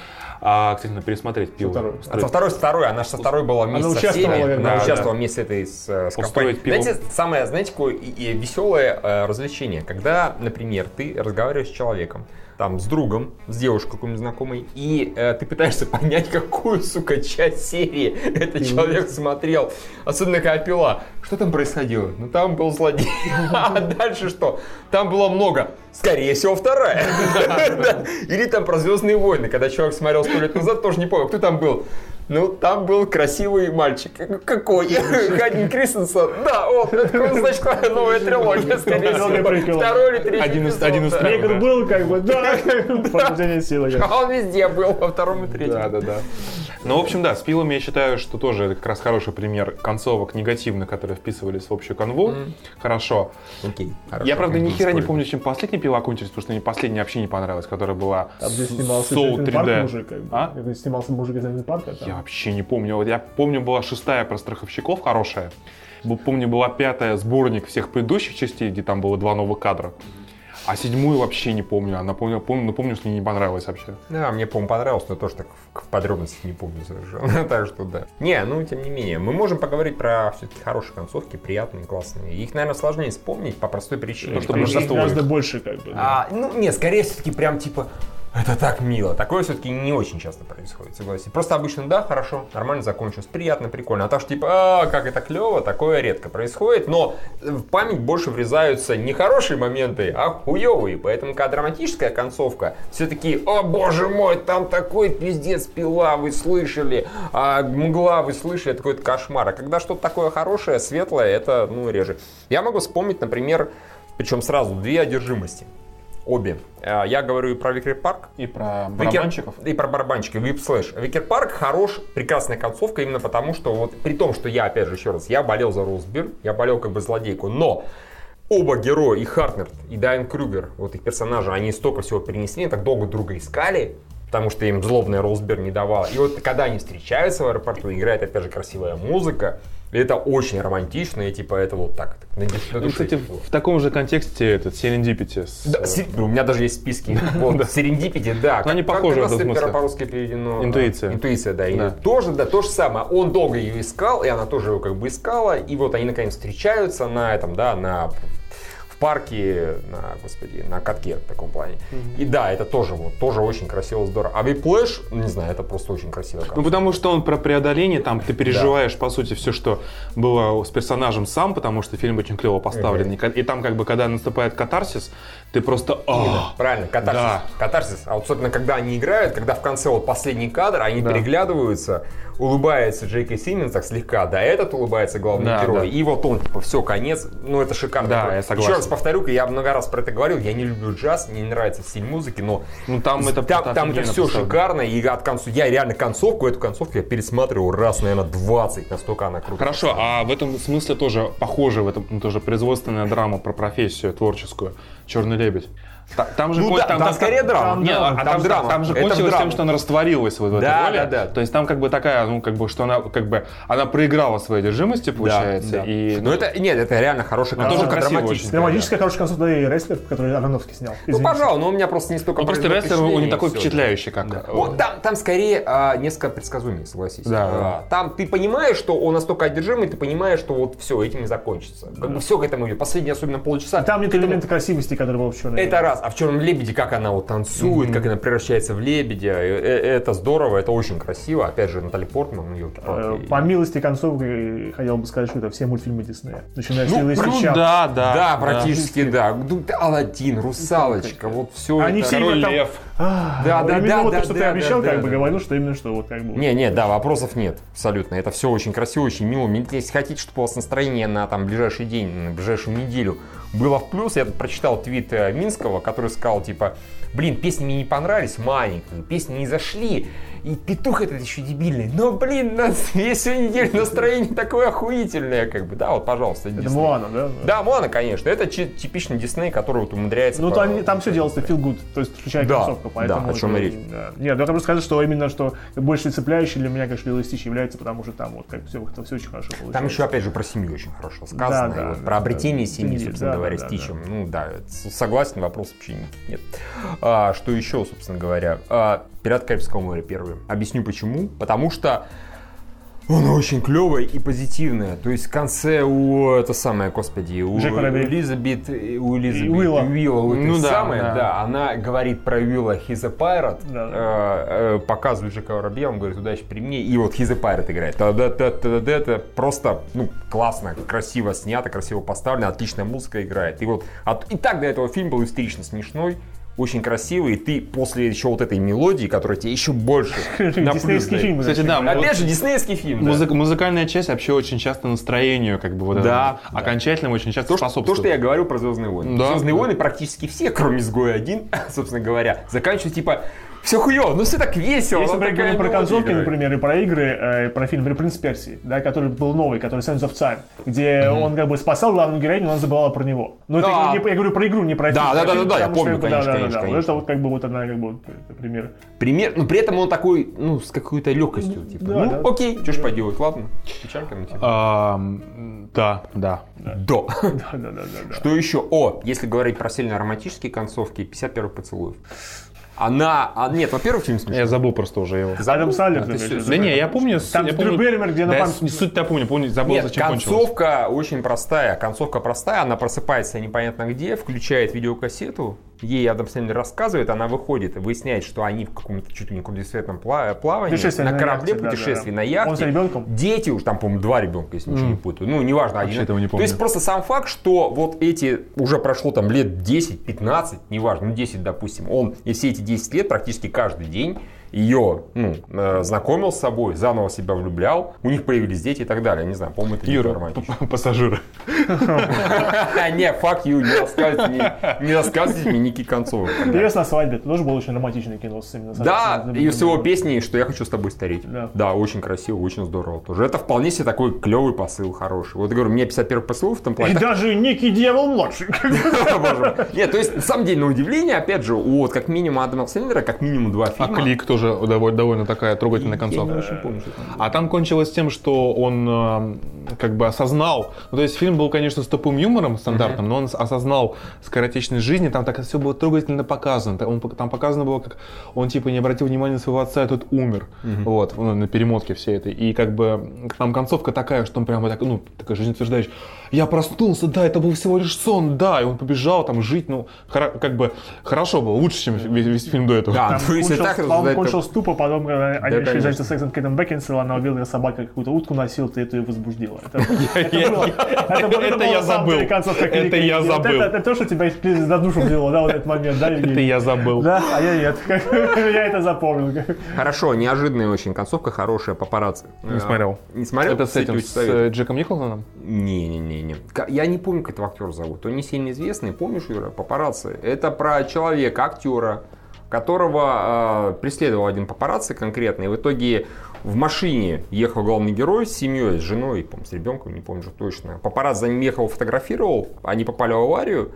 А, кстати, надо пересмотреть пиво. второй. А со второй, со второй, она же со второй была вместе Она со всеми. Она да, участвовала да. вместе с этой с, с компанией. пиво. Знаете, самое, знаете, какое и- и веселое э, развлечение, когда, например, ты разговариваешь с человеком, там, с другом, с девушкой какой-нибудь знакомой, и э, ты пытаешься понять, какую, сука, часть серии этот человек смотрел. Особенно когда пила. Что там происходило? Ну, там был злодей. А дальше что? Там было много. Скорее всего, вторая. Или там про Звездные войны, когда человек смотрел сто лет назад, тоже не помню, кто там был. Ну, там был красивый мальчик. Какой? Хадин Кристенсен. Да, он. Это, значит, новая трилогия, скорее всего. Второй или третий Один из- один из. Негр был, как бы, да, пробуждение силы. А он везде был, во втором и третьем. Да, да, да. Ну, в общем, да, с пилами я считаю, что тоже это как раз хороший пример концовок негативных, которые вписывались в общую канву. Хорошо. Окей, хорошо. Я, правда, ни хера не помню, чем последняя пила кончилась, потому что мне последняя вообще не понравилась, которая была Там, где снимался Soul Джейсон Парк 3D. мужик, как бы. А? Где снимался мужик из Парка. там. Я вообще не помню. Вот я помню, была шестая про страховщиков хорошая. Помню, была пятая сборник всех предыдущих частей, где там было два новых кадра. А седьмую вообще не помню. А напомню, помню, но помню, что мне не понравилось вообще. Да, мне, по-моему, понравилось, но тоже так в в подробностях не помню совершенно. так что да. Не, ну, тем не менее, мы можем поговорить про все-таки хорошие концовки, приятные, классные. Их, наверное, сложнее вспомнить по простой причине. Потому что потому Их гораздо больше, как бы. да. А, ну, не, скорее все-таки прям типа, это так мило. Такое все-таки не очень часто происходит, согласен. Просто обычно, да, хорошо, нормально закончилось, приятно, прикольно. А так что типа, а, как это клево, такое редко происходит. Но в память больше врезаются не хорошие моменты, а хуевые. Поэтому, когда драматическая концовка, все-таки, о боже мой, там такой пиздец пила, вы слышали, а мгла, вы слышали, это какой-то кошмар. А когда что-то такое хорошее, светлое, это, ну, реже. Я могу вспомнить, например, причем сразу две одержимости. Обе. Э, Я говорю и про Wicker Park, И про Wicker- барабанщиков. И про барабанщиков, Whiplash. Wicker Park хорош, прекрасная концовка, именно потому, что вот при том, что я, опять же, еще раз, я болел за Роуз Бирн, я болел как бы злодейку, но оба героя, и Хартнетт, и Дайан Крюгер, вот их персонажи, они столько всего перенесли, так долго друга искали, потому что им злобная Роуз Бирн не давала. И вот когда они встречаются в аэропорту, играет опять же красивая музыка, Это очень романтично, и типа это вот так. на на Ну, кстати, в таком же контексте этот Serendipity. с, Да, э, се- у меня даже есть списки. Вот, Серендипити, да. Ну, они похожи в этом это смысле. по-русски переведено? Интуиция. Интуиция, да. И тоже, да, то же самое. Он долго ее искал, и она тоже его как бы искала. И вот они наконец встречаются на этом, да, на парке, на, господи, на катке в таком плане. И да, это тоже вот, тоже очень красиво, здорово. А Whiplash, не знаю, это просто очень красиво. Ну, потому что он про преодоление, там ты переживаешь, по сути, все, что было с персонажем сам, потому что фильм очень клево поставлен. Мгм. И И там, как бы, когда наступает катарсис, ты просто... «А!» Правильно, катарсис. Да. Катарсис. А вот особенно, когда они играют, когда в конце вот последний кадр, они Да. переглядываются, улыбается Джейк Симмонс так слегка, да, этот улыбается главный Да, герой, да. и вот он, типа, все, конец, ну это шикарно. Да, я согласен. Еще раз повторю, я много раз про это говорил, я не люблю джаз, мне не нравится стиль музыки, но Ну, там это там, там это все поставлено. шикарно, и от концу, я реально концовку, эту концовку я пересматривал раз, наверное, 20, настолько она круто. Хорошо, а в этом смысле тоже похоже, в этом ну, тоже производственная драма про профессию творческую. Черный лебедь. Та- Там же Ну да, там скорее драма. Там а драма. там, Там драма. там же Это кончилось драма. тем, что она растворилась вот в этой Да, роли. да, да. То есть там как бы такая, ну как бы, что она как бы она проиграла своей одержимости, получается. Да, да. И Но это, нет, это реально хорошая Ну, тоже концовка, красиво драматическая, да. Драматическая хорошая концовка и рестлер, который Ароновский снял. Ну, Извините. пожалуй, но у меня просто не столько... Ну, просто рестлер, он не такой всё. впечатляющий, как... Да. Вот там, там скорее а, несколько предсказуемее, согласись. Да, А, да. Там ты понимаешь, что он настолько одержимый, ты понимаешь, что вот все, этим не закончится. Как бы все к этому идет. Последние особенно полчаса. А Там нет элемента красивости, который был. Это раз. А в черном лебеде, как она вот танцует, как она превращается в лебедя. э, э, Это здорово, это очень красиво. Опять же, Натали Портман, ну, Э, елки По милости концовки хотел бы сказать, что это все мультфильмы Диснея. Начиная с Ну, Лилы и Ну да, да. Да, практически, да. Ну, ты Аладдин, Русалочка, вот все Они это. все Король там- лев. А, Да, да, да, вот да, то, что ты да, обещал, да, как да, бы да. говорил, что именно что вот как бы. Не, не, да, вопросов нет, абсолютно. Это все очень красиво, очень мило. Если хотите, чтобы у вас настроение на там ближайший день, на ближайшую неделю было в плюс, я тут прочитал твит Минского, который сказал, типа, блин, песни мне не понравились, маленькие, песни не зашли, и петух этот еще дебильный, но, блин, на весь всю неделю настроение такое охуительное, как бы, да, вот, пожалуйста, Это Дисней. Моана, да? Да, Моана, конечно, это типичный Дисней, который вот умудряется... Ну, по- там, там все делается feel good, то есть включая Да, концовку, поэтому... да, о чем это- речь. да. Нет, я хочу сказать, что именно, что больше цепляющий для меня, конечно, Лило Стич является, потому что там вот как все, это все очень хорошо получается. Там еще, опять же, про семью очень хорошо сказано. Да, да, вот да, про обретение да. семьи, Да, собственно да, говоря, да, Стичем. Ну да, с- согласен, вопрос вообще нет. А, что еще, собственно говоря? А, Пират Карибского моря первый. Объясню почему. Потому что он очень клевый и позитивный. То есть в конце у это самое, господи, у. Элизабет, у Элизабет Уилла. Уилла, вот Ну да, самое, да. да. она говорит про Уилла he's a pirate, Да. э, э, показывает Джека Воробья, он говорит, удачи при мне, и вот he's a pirate играет. Та-да-та-та-да, Это просто, ну, классно, красиво снято, красиво поставлено, отличная музыка играет. И вот, от- и так до этого фильм был истерично смешной, очень красивый, и ты после еще вот этой мелодии, которая тебе еще больше Диснейский фильм. Кстати, да, Опять же, диснеевский фильм. музыкальная часть вообще очень часто настроению, как бы вот Да, этому окончательному очень часто То, что, способствует. то, что я говорю про Звездные войны. Да, Звездные да. войны практически все, кроме изгоя один, собственно говоря, заканчивают типа все хуево, ну все так весело. Если ну, мы говорим про концовки, играет. например, и про игры, э, про фильм «Принц Персии», да, который был новый, который Sands of Time, где он как бы спасал главную героиню, но она забывала про него. Но это Да. не- я говорю про игру, не про Да, фильм. да, да, да, да, я что помню, это- конечно, да, да, конечно, да. Вот это вот как бы вот одна как бы вот, это пример. Пример, ну при этом он такой, ну, с какой-то легкостью, типа, да, ну, да. окей, что ж поделать, ладно, печалька на тебя. А, да, да. Да. Да, да, да, да, да. Что еще? О, если говорить про сильно романтические концовки, 50 первых поцелуев. Она, а, нет, во-первых, фильм смешной. Я забыл просто уже его. Адам А, ты в Да виду? не, я помню. Там я помню- Берримор, где на Да, суть-то помню, помню, забыл, Нет, зачем кончилось. концовка очень простая. Концовка простая, она просыпается непонятно где, включает видеокассету, ей Адам Сэндлер рассказывает, она выходит и выясняет, что они в каком-то чуть ли не кругосветном пла- плавании, на на корабле, яхте, путешествии да, на да. яхте. Он с ребенком? Дети, уж там, по-моему, два ребенка, если ничего не путаю. Ну, неважно, один. этого не То есть помню. просто сам факт, что вот эти, уже прошло там лет 10, 15, неважно, ну 10, допустим, он и все эти 10 лет практически каждый день ее ну, э, знакомил с собой, заново себя влюблял, у них появились дети и так далее. Не знаю, по-моему, это не Юра, пассажиры. Не, fuck you, не рассказывайте мне, не рассказывайте мне никаких концовок. Певец на свадьбе, это тоже было очень романтичное кино. с именно с- Да, с- и всего песни, что я хочу с тобой стареть. Да. очень красиво, очень здорово тоже. Это вполне себе такой клевый посыл, хороший. Вот я говорю, мне 51 посыл в этом И плане. даже Некий Дьявол младший. Нет, то есть, на самом деле, на удивление, опять же, вот как минимум Адама Сэндлера, как минимум два А фильма. Клик тоже тоже довольно, такая трогательная Я не концовка. очень помню, что там было. А там кончилось тем, что он э, как бы осознал, ну, то есть фильм был, конечно, с тупым юмором стандартным, но он осознал скоротечность жизни, там так все было трогательно показано, он там показано было, как он типа не обратил внимания на своего отца, и тот умер, вот, ну, на перемотке всей этой, и как бы там концовка такая, что он прямо так, ну, такая жизнеутверждающая, я проснулся, да, это был всего лишь сон, да, и он побежал там жить, ну, хоро- как бы хорошо было, лучше, чем весь, весь фильм до этого. Да, Там ну, если кончил- так по-моему, рассуждать, то- кончил с тупо, потом, когда они решили заняться сексом с Кейтом Бекинсел, она увидела, как собака какую-то утку носил, ты это ее возбудила. Это Я- это Это забыл. Это я забыл. Это это то, что тебя за душу взяло, да, вот этот момент, да, Это я забыл. Да, а я нет. Я это запомнил. Хорошо, неожиданная очень концовка, хорошая, папарацци. Не смотрел. Не смотрел? Это с этим, с э, Джеком Николсоном? Не-не-не. Ка- Я не помню, как этого актера зовут. Он не сильно известный. Помнишь, Юра, папарацци? Это про человека, актера, которого э, преследовал один папарацци конкретно. И в итоге в машине ехал главный герой с семьей, с женой, по с ребенком, не помню уже точно. Папарацци за ним ехал, фотографировал. Они попали в аварию.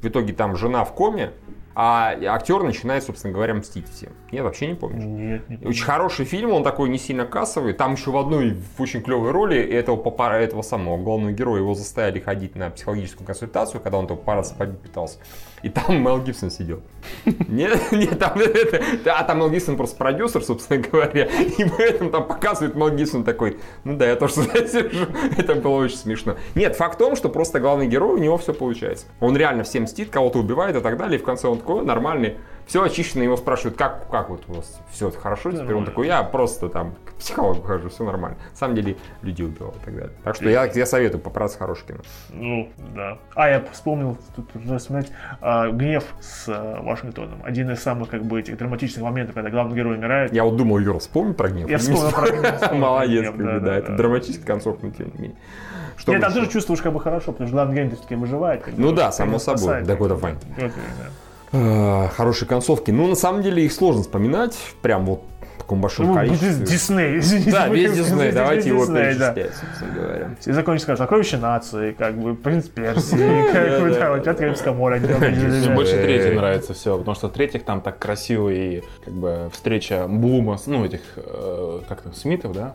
В итоге там жена в коме. А актер начинает, собственно говоря, мстить всем. Нет, вообще не помнишь? Нет, не помню. Очень хороший фильм, он такой не сильно кассовый. Там еще в одной в очень клевой роли этого, папа- этого самого главного героя его заставили ходить на психологическую консультацию, когда он только папарацци побить пытался. И там Мел Гибсон сидел. Нет, нет, там это, а там Мел Гибсон просто продюсер, собственно говоря, и поэтому там показывает Мел Гибсон такой, ну да, я тоже сюда сижу. Это было очень смешно. Нет, факт в том, что просто главный герой, у него все получается. Он реально всем мстит, кого-то убивает и так далее, и в конце он такой, нормальный, все очищено, его спрашивают, как, как вот у вас все хорошо теперь? Он Нормально. такой, я просто там к психологу хожу, все нормально. На самом деле людей убивал и так далее. Так что я, я советую попраться хорошее кино. Ну, да. А, я вспомнил, тут нужно вспоминать, а, «Гнев» с а, Вашингтоном. Один из самых, как бы, этих драматичных моментов, когда главный герой умирает. Я вот думал, Юра, вспомни про гнев. Я вспомнил про. «Гнев», Молодец, да, это драматический концовка, но тем не менее. Что Нет, там тоже чувствуешь как бы хорошо, потому что главный герой все-таки выживает. как Ну да, само собой, спасает, да, как бы. А, Хорошие концовки. Ну, на самом деле, их сложно вспоминать. Прям вот в таком большом Ну, количестве. Дисней, извините. Да, весь Дисней, давайте его да. перечислять, собственно говоря. И закончить скажешь, сокровище нации, как бы, принц Персии, как бы, да, вот «Пятое Карибское море. Мне больше Э. третий нравится все, потому что в третьих там так красиво и как бы встреча Блума, ну этих, э, как там, Смитов, да?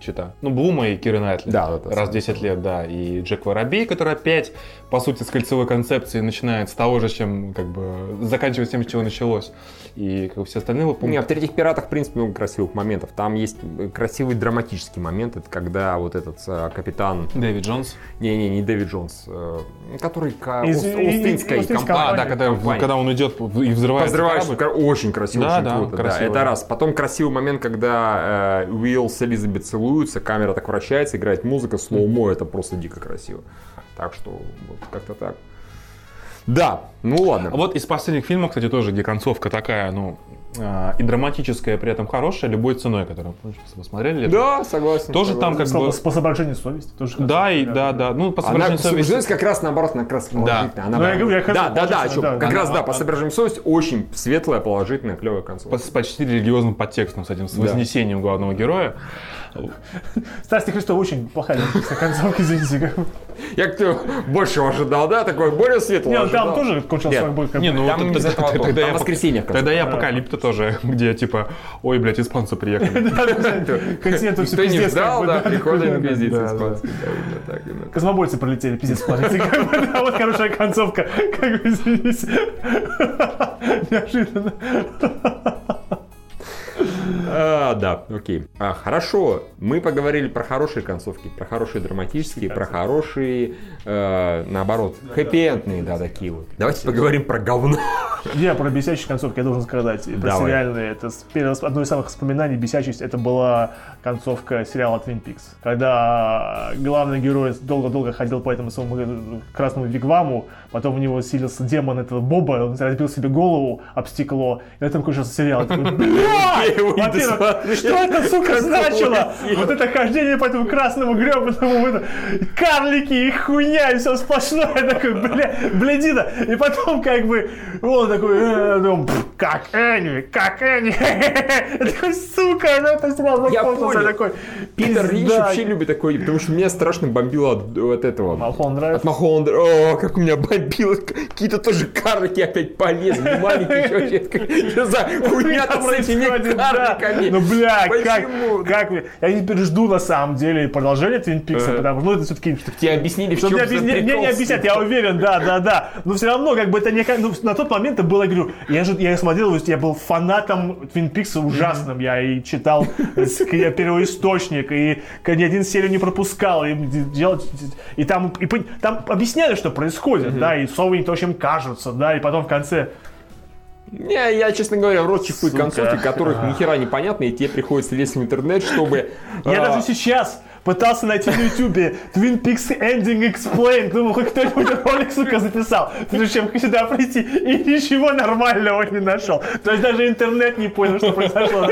Чита. Ну, Блума и Киры Найтли. Да. Раз в 10 лет, да. И Джек Воробей, который опять, по сути, с кольцевой концепцией начинает с того же, чем, как бы, заканчивает тем, с чего началось. И как бы, все остальные, вот, Не, в третьих пиратах, в принципе, много красивых моментов. Там есть э, красивый драматический момент. Это когда вот этот э, капитан, Дэйви Джонс. не-не, не Дэйви Джонс, э, который ка- Из- Ост- и- и- Ост-Индской Ост-Индской компании. А, да, компания. когда, компания. когда он идет и корабль. кра- очень красиво, Да, очень да, круто. Да, красиво, это да. раз. Потом красивый момент, когда э, Уилл с Элизабет целуются, камера так вращается, играет музыка, slow-mo, это просто дико красиво. Так что вот как-то так. Да, ну ладно. А Вот из последних фильмов, кстати, тоже, где концовка такая, ну, а, и драматическая, при этом хорошая, любой ценой, которую помнишь, вы смотрели? ли? Да, согласен. Тоже там согласен. как бы... По соображению совести. Тоже Да, и да, да. Ну, по Она, соображению совести. соображенность как раз наоборот, она как раз положительная. Она Ну, я говорю, я да, да, да, да. как Она- раз да, по она- соображению совести очень светлая, положительная, клевая концовка. С почти религиозным подтекстом, с этим, с Да. вознесением главного героя. Страсти Христова очень плохая концовка, извините. Я кто большего ожидал, да, такой более светлый Не, ну ожидал. там тоже кончился Нет, как Не, ну Там без т- этого тогда я воскресенье. Тогда и апокалипто тоже, где типа, ой, блядь, испанцы приехали. Континенту все не пиздец. ждал, как бы, да, так, именно так. Космобойцы пролетели, пиздец, да, Вот хорошая концовка. Как бы, извините. Неожиданно. А, да, окей. А, хорошо, мы поговорили про хорошие концовки, про хорошие драматические, про хорошие, э, наоборот, хэппи-эндные, да, такие вот. Давайте поговорим про говно. Я про бесячие концовки я должен сказать. Про Давай. сериальные. Это одно из самых воспоминаний бесячесть. Это была концовка сериала Twin Peaks. Когда главный герой долго-долго ходил по этому своему э, красному вигваму, потом у него силился демон этого Боба, он разбил себе голову об стекло, и на этом кончился сериал. Такой, Во-первых, досмотрел. что это, сука, значило? Вот это хождение по этому красному гребаному, карлики и хуйня, и все сплошное. Я такой, бля, блядина. И потом как бы он такой, э, ну, как Энни, как Энни. Я такой, сука, ну это сразу Я понял. такой, Питер Рич вообще любит такой, потому что меня страшно бомбило от, этого. Малхолланд. От Малхолланда. О, как у меня бомбило. какие-то тоже карлики опять полезли, маленькие. Что за хуйня Там с этими карликами? Ну, бля, Почему? как, как... Я теперь жду, на самом деле, продолжение Твин Пикса, Э. потому что, ну, это все-таки... Тебе объяснили, в чем мне, не объяснят, я уверен, да, да, да. Но все равно, как бы это не... Ну, на тот момент это было, я говорю, я же я смотрел, то есть я был фанатом Твин Пикса ужасным. Я и читал с- к- первоисточник, и ни один серию не пропускал. И, делал, и там, и там объясняли, что происходит, да, и совы не то, чем кажутся, да, и потом в конце... Не, я, честно говоря, рот Сука. концовки, которых ни хера не понятно, и тебе приходится лезть в интернет, чтобы... Я а, даже сейчас пытался найти на ютубе Twin Peaks Ending Explain, думаю, хоть кто-нибудь ролик, сука, записал, прежде чем сюда прийти, и ничего нормального не нашел. То есть даже интернет не понял, что произошло.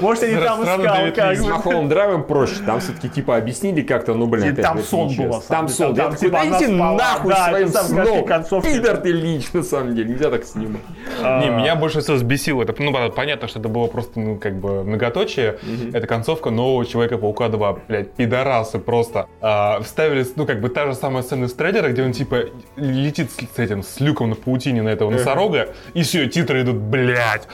Может, я не там искал, как С бы. Маховым драйвом проще, там все-таки типа объяснили как-то, ну блин, там сон был, Там сон, я Там, такой, типа, дайте спала, нахуй да, своим сном. концовки. Пидор ты лич, на самом деле, нельзя так снимать. Не, меня больше всего взбесило. Это, ну, понятно, что это было просто, ну, как бы, многоточие. Это концовка нового Человека-паука 2, блядь, пидорасы просто. А, вставили, ну, как бы, та же самая сцена из трейлера, где он, типа, летит с, с этим, с люком на паутине на этого носорога, и все, титры идут, блядь.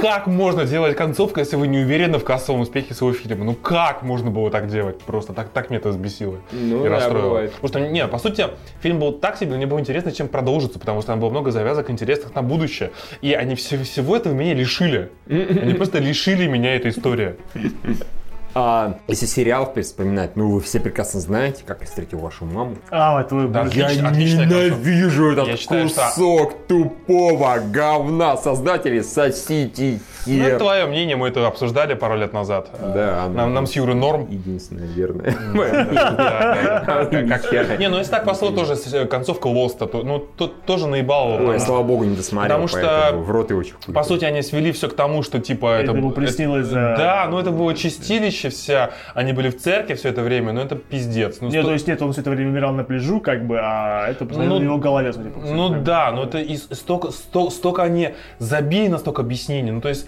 Как можно делать концовку, если вы не уверены в кассовом успехе своего фильма? Ну, как можно было так делать? Просто так, так меня это взбесило Ну и да, расстроило. бывает. Потому что, не, по сути, фильм был так себе, но мне было интересно, чем продолжится, потому что там было много завязок интересных на будущее. И они все, всего этого меня лишили. Они просто лишили меня этой истории. А, если сериал вспоминать, ну вы все прекрасно знаете, как я встретил вашу маму. А, это вы... Да, отлично, отличная ненавижу этот Я считаю, что- кусок тупого говна. Создатели, сосите Ну, хер. это твое мнение, мы это обсуждали пару лет назад. Да, Нам, нам с Юрой норм. Единственное верное. Не, ну если так послу тоже с- концовка Лоста, ну тут тоже наебал. Ой, слава богу, не досмотрел, Потому что, в рот и очень. По сути, они свели все к тому, что типа это, ему приснилось за- Да, ну это было чистилище вся. Они были в церкви все это время, но это пиздец. Ну, Нет, то есть нет, он все это время умирал на пляжу, как бы, а это Ну, в его голове, судя по всему. Ну да, но это и столько, сто- столько они забили на столько объяснений. Ну то есть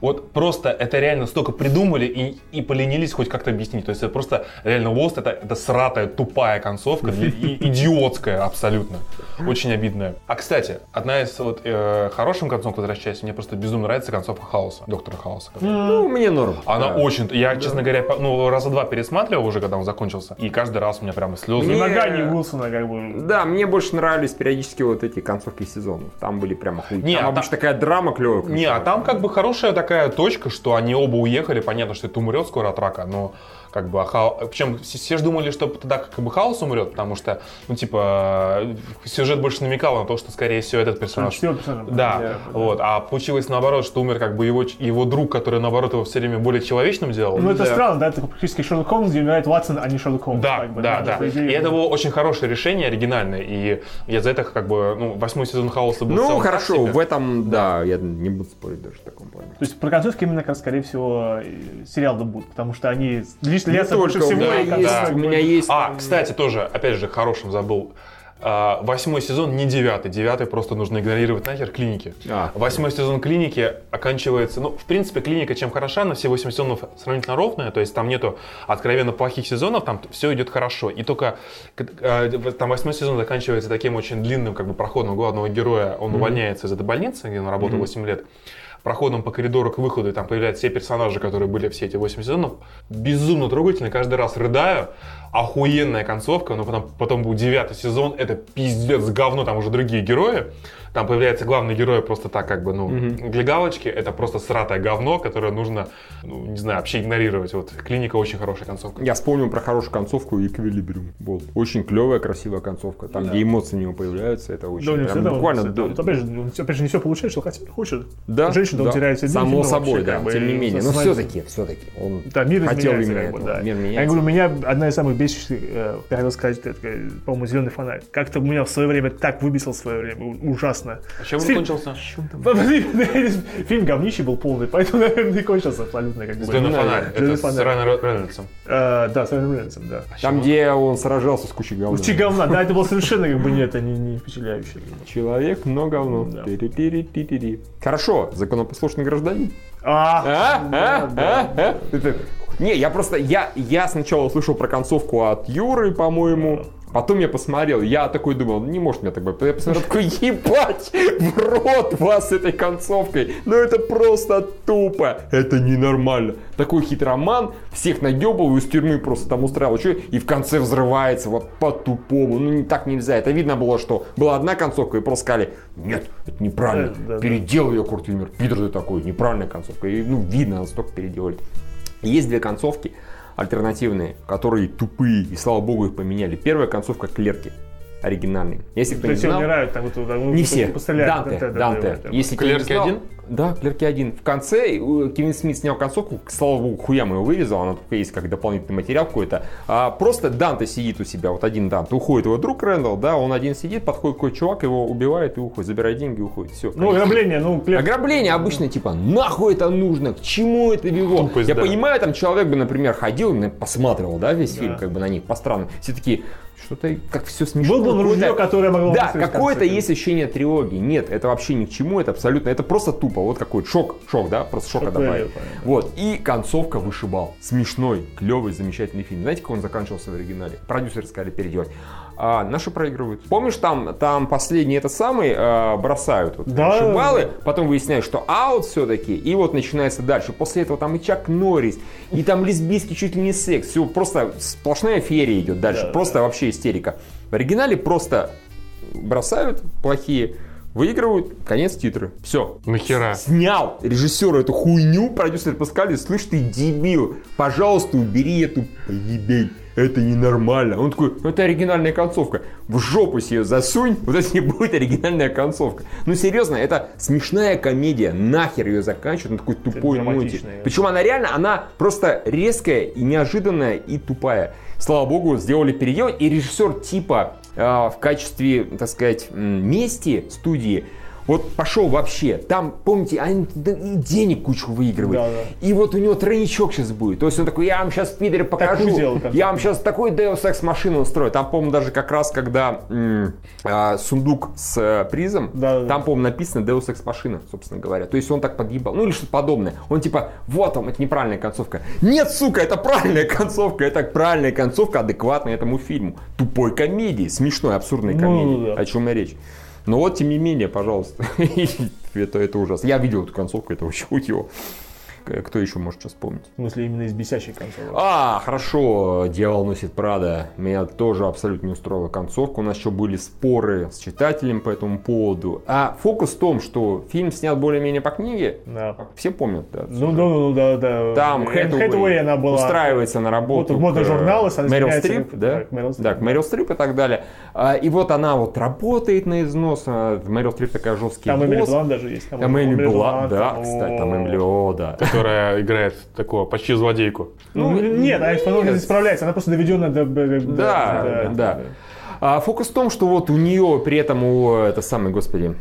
вот просто это реально столько придумали и, и поленились хоть как-то объяснить. То есть это просто реально Lost это, это сратая, тупая концовка, и- и идиотская абсолютно. Очень обидная. А кстати, одна из вот э, хорошим концовок, возвращаясь, мне просто безумно нравится концовка Хаоса, Доктора Хауса. Ну, мне норм. Она Да. очень... Я, честно говоря, ну, раза два пересматривал уже, когда он закончился. И каждый раз у меня прямо слезы. Мне- Нагани Уилсона, как бы. Да, мне больше нравились периодически вот эти концовки сезонов. Там были прямо хуй. Не, там а обычно там- такая драма клевая. Не, а там как бы хорошая такая точка, что они оба уехали. Понятно, что это умрет скоро от рака, но как бы, а Хау- причем все все же думали, что тогда как бы Хаос умрет, потому что, ну, типа, сюжет больше намекал на то, что, скорее всего, этот персонаж... Четвертый персонаж. Да, вот. А получилось наоборот, что умер как бы его, его друг, который, наоборот, его все время более человечным делал. Ну, это Да. странно, да, это практически Шерлок Холмс, где умирает Ватсон, а не Шерлок Холмс. Да, как бы, да, да. идее, И это было очень хорошее решение, оригинальное. И я за это как бы, ну, восьмой сезон Хаоса был Ну, хорошо, в этом, да, я не буду спорить даже в таком плане. То есть про концовки именно, как скорее всего, сериал да будут, потому что они Не лето больше у всего. меня да, есть, концовок у меня есть... А, там- кстати, тоже, опять же, хорошим забыл. А, Восьмой сезон не девятый. Девятый просто нужно игнорировать нахер клиники. А. Восьмой сезон клиники оканчивается. Ну, в принципе, клиника чем хороша, на все 8 сезонов сравнительно ровная. То есть там нету откровенно плохих сезонов, там все идет хорошо. И только в- там восьмой сезон заканчивается таким очень длинным как бы проходом главного героя. Он увольняется из этой больницы, где он работал 8 лет проходом по коридору к выходу, и там появляются все персонажи, которые были все эти 8 сезонов. Безумно трогательно, каждый раз рыдаю. Охуенная концовка, но потом, потом был девятый сезон, это пиздец, говно, там уже другие герои. Там появляется главный герой просто так, как бы, ну, для галочки. Это просто сратое говно, которое нужно, ну, не знаю, вообще игнорировать. Вот клиника очень хорошая концовка. Я вспомнил про хорошую концовку Эквилибриум. Вот. Очень клевая, красивая концовка. Там, где эмоции у него появляются, это очень Да, у прям всегда буквально... до- вот опять, же, опять же, не все получает, что хотел, хочет. Да, Женщина, да. он теряет один Само собой, вообще, да, как бы, тем не и менее. Но становится- все-таки, все-таки, он Да, мир хотел изменяется, именно как бы, этого. да. Мир Я меняется. говорю, у меня одна из самых бесящих, э, я хотел сказать, это, э, по-моему, зеленый фонарь. Как-то меня в свое время так выбесил в свое время, у- ужасно. А чем он Фильм- кончился? Фильм говнище был полный, поэтому, наверное, и кончился абсолютно как бы. Зеленый Ну, фонарь. «Зеленый Это с фонарь». Райаном Рейнольдсом. Э, Да, с Райаном Рейнольдсом, да. Там, где он сражался с кучей говна. Куча говна, да, это было совершенно как бы нет, не, не впечатляюще. Человек, но говно. Хорошо, законопослушный гражданин. А, А? А? А? А? Это- Не, я просто, я, я сначала услышал про концовку от Юры, по-моему, Потом я посмотрел, я такой думал, не может меня так быть. Я посмотрел, такой, ебать, в рот вас этой концовкой. Ну это просто тупо. Это ненормально. Такой хитроман, всех нагебал, из тюрьмы просто там устраивал. Что? И в конце взрывается вот по-тупому. Ну не так нельзя. Это видно было, что была одна концовка, и просто сказали, нет, это неправильно. Да, да, да. Переделал ее Курт Вильмер. Пидор ты такой, неправильная концовка. И, ну, видно, настолько переделали. Есть две концовки альтернативные, которые тупые, и слава богу их поменяли. Первая концовка Клерки, оригинальный. Если кто То не знал, умирают, там вот, вот, не все. Данте, Да, да, да, Данте. да, да. Если Клерки один? Да, Клерки один. В конце э, Кевин Смит снял концовку, слава богу, хуям его вырезал, она только есть как дополнительный материал какой-то. А, просто Данте сидит у себя, вот один Данте. Уходит его друг Рэндалл, да, он один сидит, подходит какой-то чувак, его убивает и уходит, забирает деньги и уходит. Все. Ну, ограбление, ну, клер- Ограбление обычно типа, нахуй это нужно, к чему это вело? Тупость, Я да. понимаю, там человек бы, например, ходил, посматривал, да, весь Да. фильм как бы на них по странам. Все такие, что-то как все смешно. Был бы ружье, которое могло Да, какое-то есть ощущение тревоги. Нет, это вообще ни к чему, это абсолютно, это просто тупо. Вот какой шок, шок, да, просто шока понятно. Вот, и концовка вышибал. Смешной, клевый, замечательный фильм. Знаете, как он заканчивался в оригинале? Продюсеры сказали переделать. А, наши проигрывают. Помнишь, там, там последний этот самый а, бросают вот, Да. вышибалы, потом выясняют, что аут все-таки, и вот начинается дальше. После этого там и Чак Норрис, и там лесбийский чуть ли не секс. Все, просто сплошная феерия идет дальше. Да, просто вообще истерика. В оригинале просто бросают плохие, выигрывают, конец титры. Все. Нахера? Снял режиссер эту хуйню, продюсер Паскали, слышь ты дебил, пожалуйста, убери эту поебень. Это ненормально. Он такой, ну это оригинальная концовка. В жопу себе засунь, вот это не будет оригинальная концовка. Ну серьезно, это смешная комедия. Нахер ее заканчивают на такой тупой ноте. Причем она реально, она просто резкая и неожиданная и тупая. Слава богу, сделали передел, и режиссер типа э, в качестве, так сказать, мести студии вот пошел вообще. Там, помните, они денег кучу выигрывают. Да, да. И вот у него тройничок сейчас будет. То есть он такой, я вам сейчас в Питере покажу. сделал, как я вам сейчас такой Deus Ex машину устрою. Там, по-моему, даже как раз, когда м, а, сундук с э, призом, Да, да, там, по-моему, написано Deus Ex машина, собственно говоря. То есть он так подъебал. Ну или что-то подобное. Он типа, вот вам, это неправильная концовка. Нет, сука, это правильная концовка. Это правильная концовка, адекватная этому фильму. Тупой комедии, смешной, абсурдной Ну, комедии. да. О чем и речь. Но вот, тем не менее, пожалуйста. это, это ужасно. Я видел эту концовку, это очень хуево. К- Кто еще может сейчас вспомнить? В смысле, именно из бесящей концовки. А, хорошо, «Дьявол носит Прада». Меня тоже абсолютно не устроила концовка. У нас еще были споры с читателем по этому поводу. А фокус в том, что фильм снят более-менее по книге. Да. Все помнят, да? Ну, да, ну, да, да. Там Энн Хэтэуэй, она была... устраивается на работу Вот в модные к, журналы, Мэрил Стрип, да? да, к Мэрил Стрип, и так далее. А, И вот она вот работает на износ. а, Мэрил Стрип такая жесткий Там Эмили. Блант даже есть. Там Эмили Блант, да, кстати, там. Эмили, о, да. Которая играет такого почти злодейку. Ну, нет, она потом не справляется, она просто доведена до... Да, да. А фокус в том, что вот у нее при этом у это самый, господи,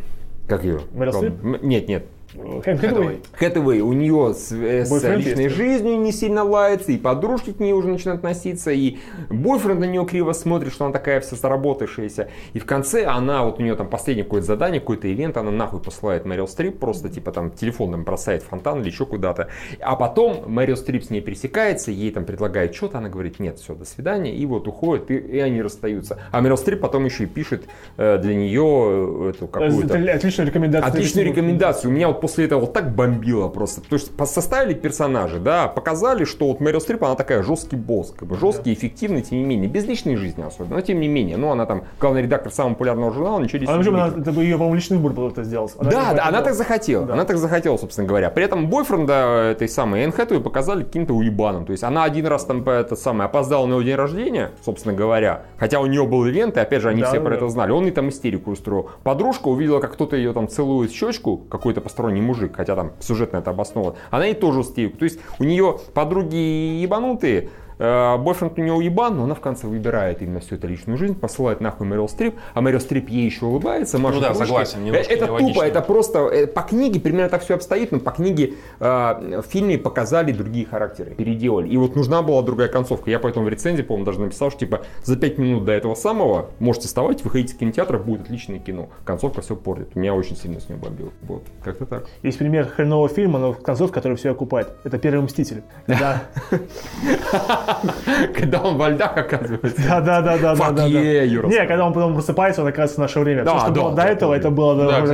как ее? Мэрил Стрип? Нет, нет. Хэн Хэтэуэй. Хэтэуэй, у нее с, э, с личной есть, жизнью не сильно лается, и подружки к ней уже начинают относиться, и бойфренд на нее криво смотрит, что она такая вся заработавшаяся. И в конце она, вот у нее там последнее какое-то задание, какой-то ивент, она нахуй посылает Мэрил Стрип, просто типа там телефоном бросает фонтан или еще куда-то. А потом Мэрил Стрип с ней пересекается, ей там предлагает что-то, она говорит, нет, все, до свидания, и вот уходит, и, и они расстаются. А Мэрил Стрип потом еще и пишет э, для нее эту какую-то... Это Отличная рекомендация. Отличную рекомендацию. У меня вот после этого вот так бомбило просто. Потому что по- составили персонажи, да, показали, что вот Мэрил Стрип, она такая жесткий босс, как бы жесткий, эффективный, тем не менее, без личной жизни особенно, но тем не менее. Ну, она там главный редактор самого популярного журнала, ничего здесь Она, не она, это бы ее, по-моему, личный выбор был это сделал. Да, да, она так захотела. Да. Она так захотела, собственно говоря. При этом бойфренда этой самой Энн Хэтэуэй показали каким-то уебаном. То есть она один раз там по это самое опоздала на его день рождения, собственно говоря. Хотя у нее был ивент, и опять же они Да, все да, про да. это знали. Он и там истерику устроил. Подружка увидела, как кто-то ее там целует в щечку, какой-то посторонний мужик, хотя там сюжетно это обосновано. Она ей тоже истерику. То есть у нее подруги ебанутые, бойфренд у нее уебан, но она в конце выбирает именно всю эту личную жизнь, посылает нахуй Мэрил Стрип, а Мэрил Стрип ей еще улыбается, машет да, ручкой. согласен, немножко Э, Это нелогично. тупо, это просто э, по книге примерно так все обстоит, но по книге э, в фильме показали другие характеры, переделали. И вот нужна была другая концовка. Я поэтому в рецензии, по-моему, даже написал, что типа за 5 минут до этого самого можете вставать, выходите из кинотеатра, будет отличное кино. Концовка все портит. Меня очень сильно с нее бомбило. Вот, как-то так. Есть пример хренового фильма, но концовка, который все окупает. Это «Первый мститель». Когда Когда он во льдах оказывается. Да, да, да, да, да. Не, когда он потом просыпается, он оказывается в наше время. Да, Все, что было до этого, это было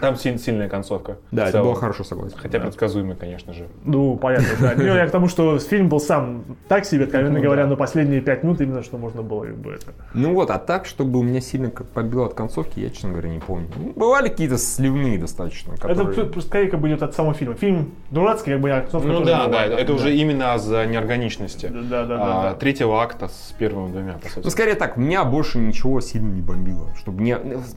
там сильная концовка. Да, это было хорошо, согласен. Хотя предсказуемый, конечно же. Ну, понятно, да. Ну, я к тому, что фильм был сам так себе, откровенно Ну, говоря, но последние пять минут именно, что можно было как бы это. Ну вот, а так, чтобы у меня сильно как побило от концовки, я, честно говоря, не помню. Ну, бывали какие-то сливные достаточно, Это которые... скорее как бы идет от самого фильма. Фильм дурацкий, как бы, а концовка Ну да, да, это уже именно за неорганичности. Да, да, да, а, да. Третьего акта с первыми двумя, по сути. Ну, скорее так, меня больше ничего сильно не бомбило. Чтобы не...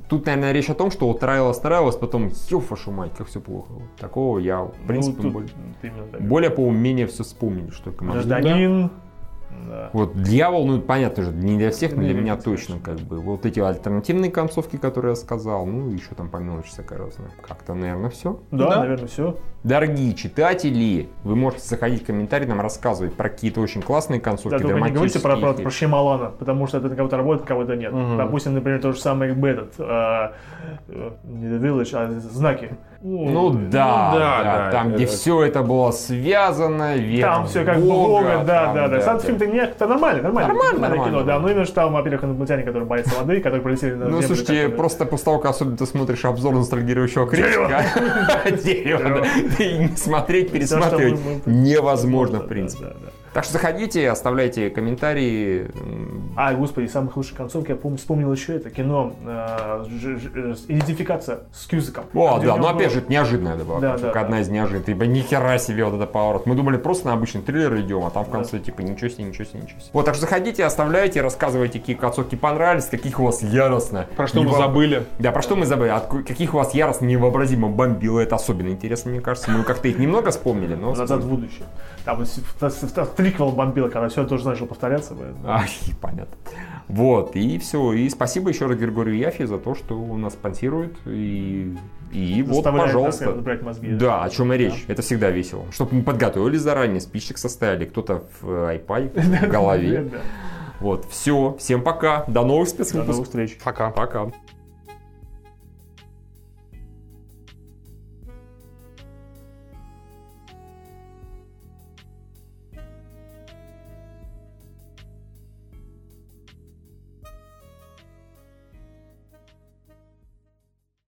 Тут, наверное, речь о том, что вот нравилось, нравилось, потом, ёб вашу мать, как все плохо. Такого я, в принципе, Ну, тут более, более по-моему, менее все вспомнили, что команда. Гражданин. Да. Вот дьявол, ну понятно же, не для всех, но для меня точно как бы. Вот эти альтернативные концовки, которые я сказал, ну и еще там по мелочи всякое разное. Как-то, наверное, все. Да, Да. наверное, все. Дорогие читатели, вы можете заходить в комментарии, нам рассказывать про какие-то очень классные концовки, Да, только не говорите про, про, драматические. про Шьямалана, потому что это на кого-то работает, кого-то нет. Мгм. Допустим, например, то же самое как бы этот, э, э, не The Village, а знаки. Ну да, да, да, да, там, это- где все это было связано, вера Там все как бы Бога, да, там, да, да. Сам фильм-то не, это нормально, нормально. Нормально, кино, нормально. да. Но именно что там, во-первых, инопланетяне, которые боятся воды, которые прилетели на Ну, слушайте, просто после того, как особенно ты смотришь обзор ностальгирующего критика, дерево, да, и не смотреть, пересматривать невозможно, Да, в принципе. Да, да. Так что заходите, оставляйте комментарии. А, господи, самых лучших концовки, я помню, вспомнил еще это кино э, ж- ж- э, «Идентификация» с Кьюзиком. О, да, но опять же, это неожиданная это была Да, да, одна да. из неожиданных. Типа, ни хера себе вот это поворот. Мы думали, просто на обычный триллер идем, а там в Да. конце, типа, ничего себе, ничего себе, ничего себе. Вот, так что заходите, оставляйте, рассказывайте, какие концовки понравились, каких у вас яростно. Про что мы нево- забыли. Да, про что мы забыли, от каких у вас яростно невообразимо бомбило, это особенно интересно, мне кажется. Мы как-то их немного вспомнили, но... «Назад в будущее». Там триквел бомбило, когда все тоже начало повторяться. поэтому- Ай, понятно. Вот, и все. И спасибо еще раз Григорию Яфи за то, что он нас спонсирует. И, и вот, Заставляет пожалуйста. брать мозги. Да, о чем и речь. Это всегда весело. Чтобы мы подготовились заранее, спичек составили, кто-то в э, iPad, в голове. Да. Вот, все. Всем пока. До новых До новых спецвыпусков. встреч. Пока. Пока.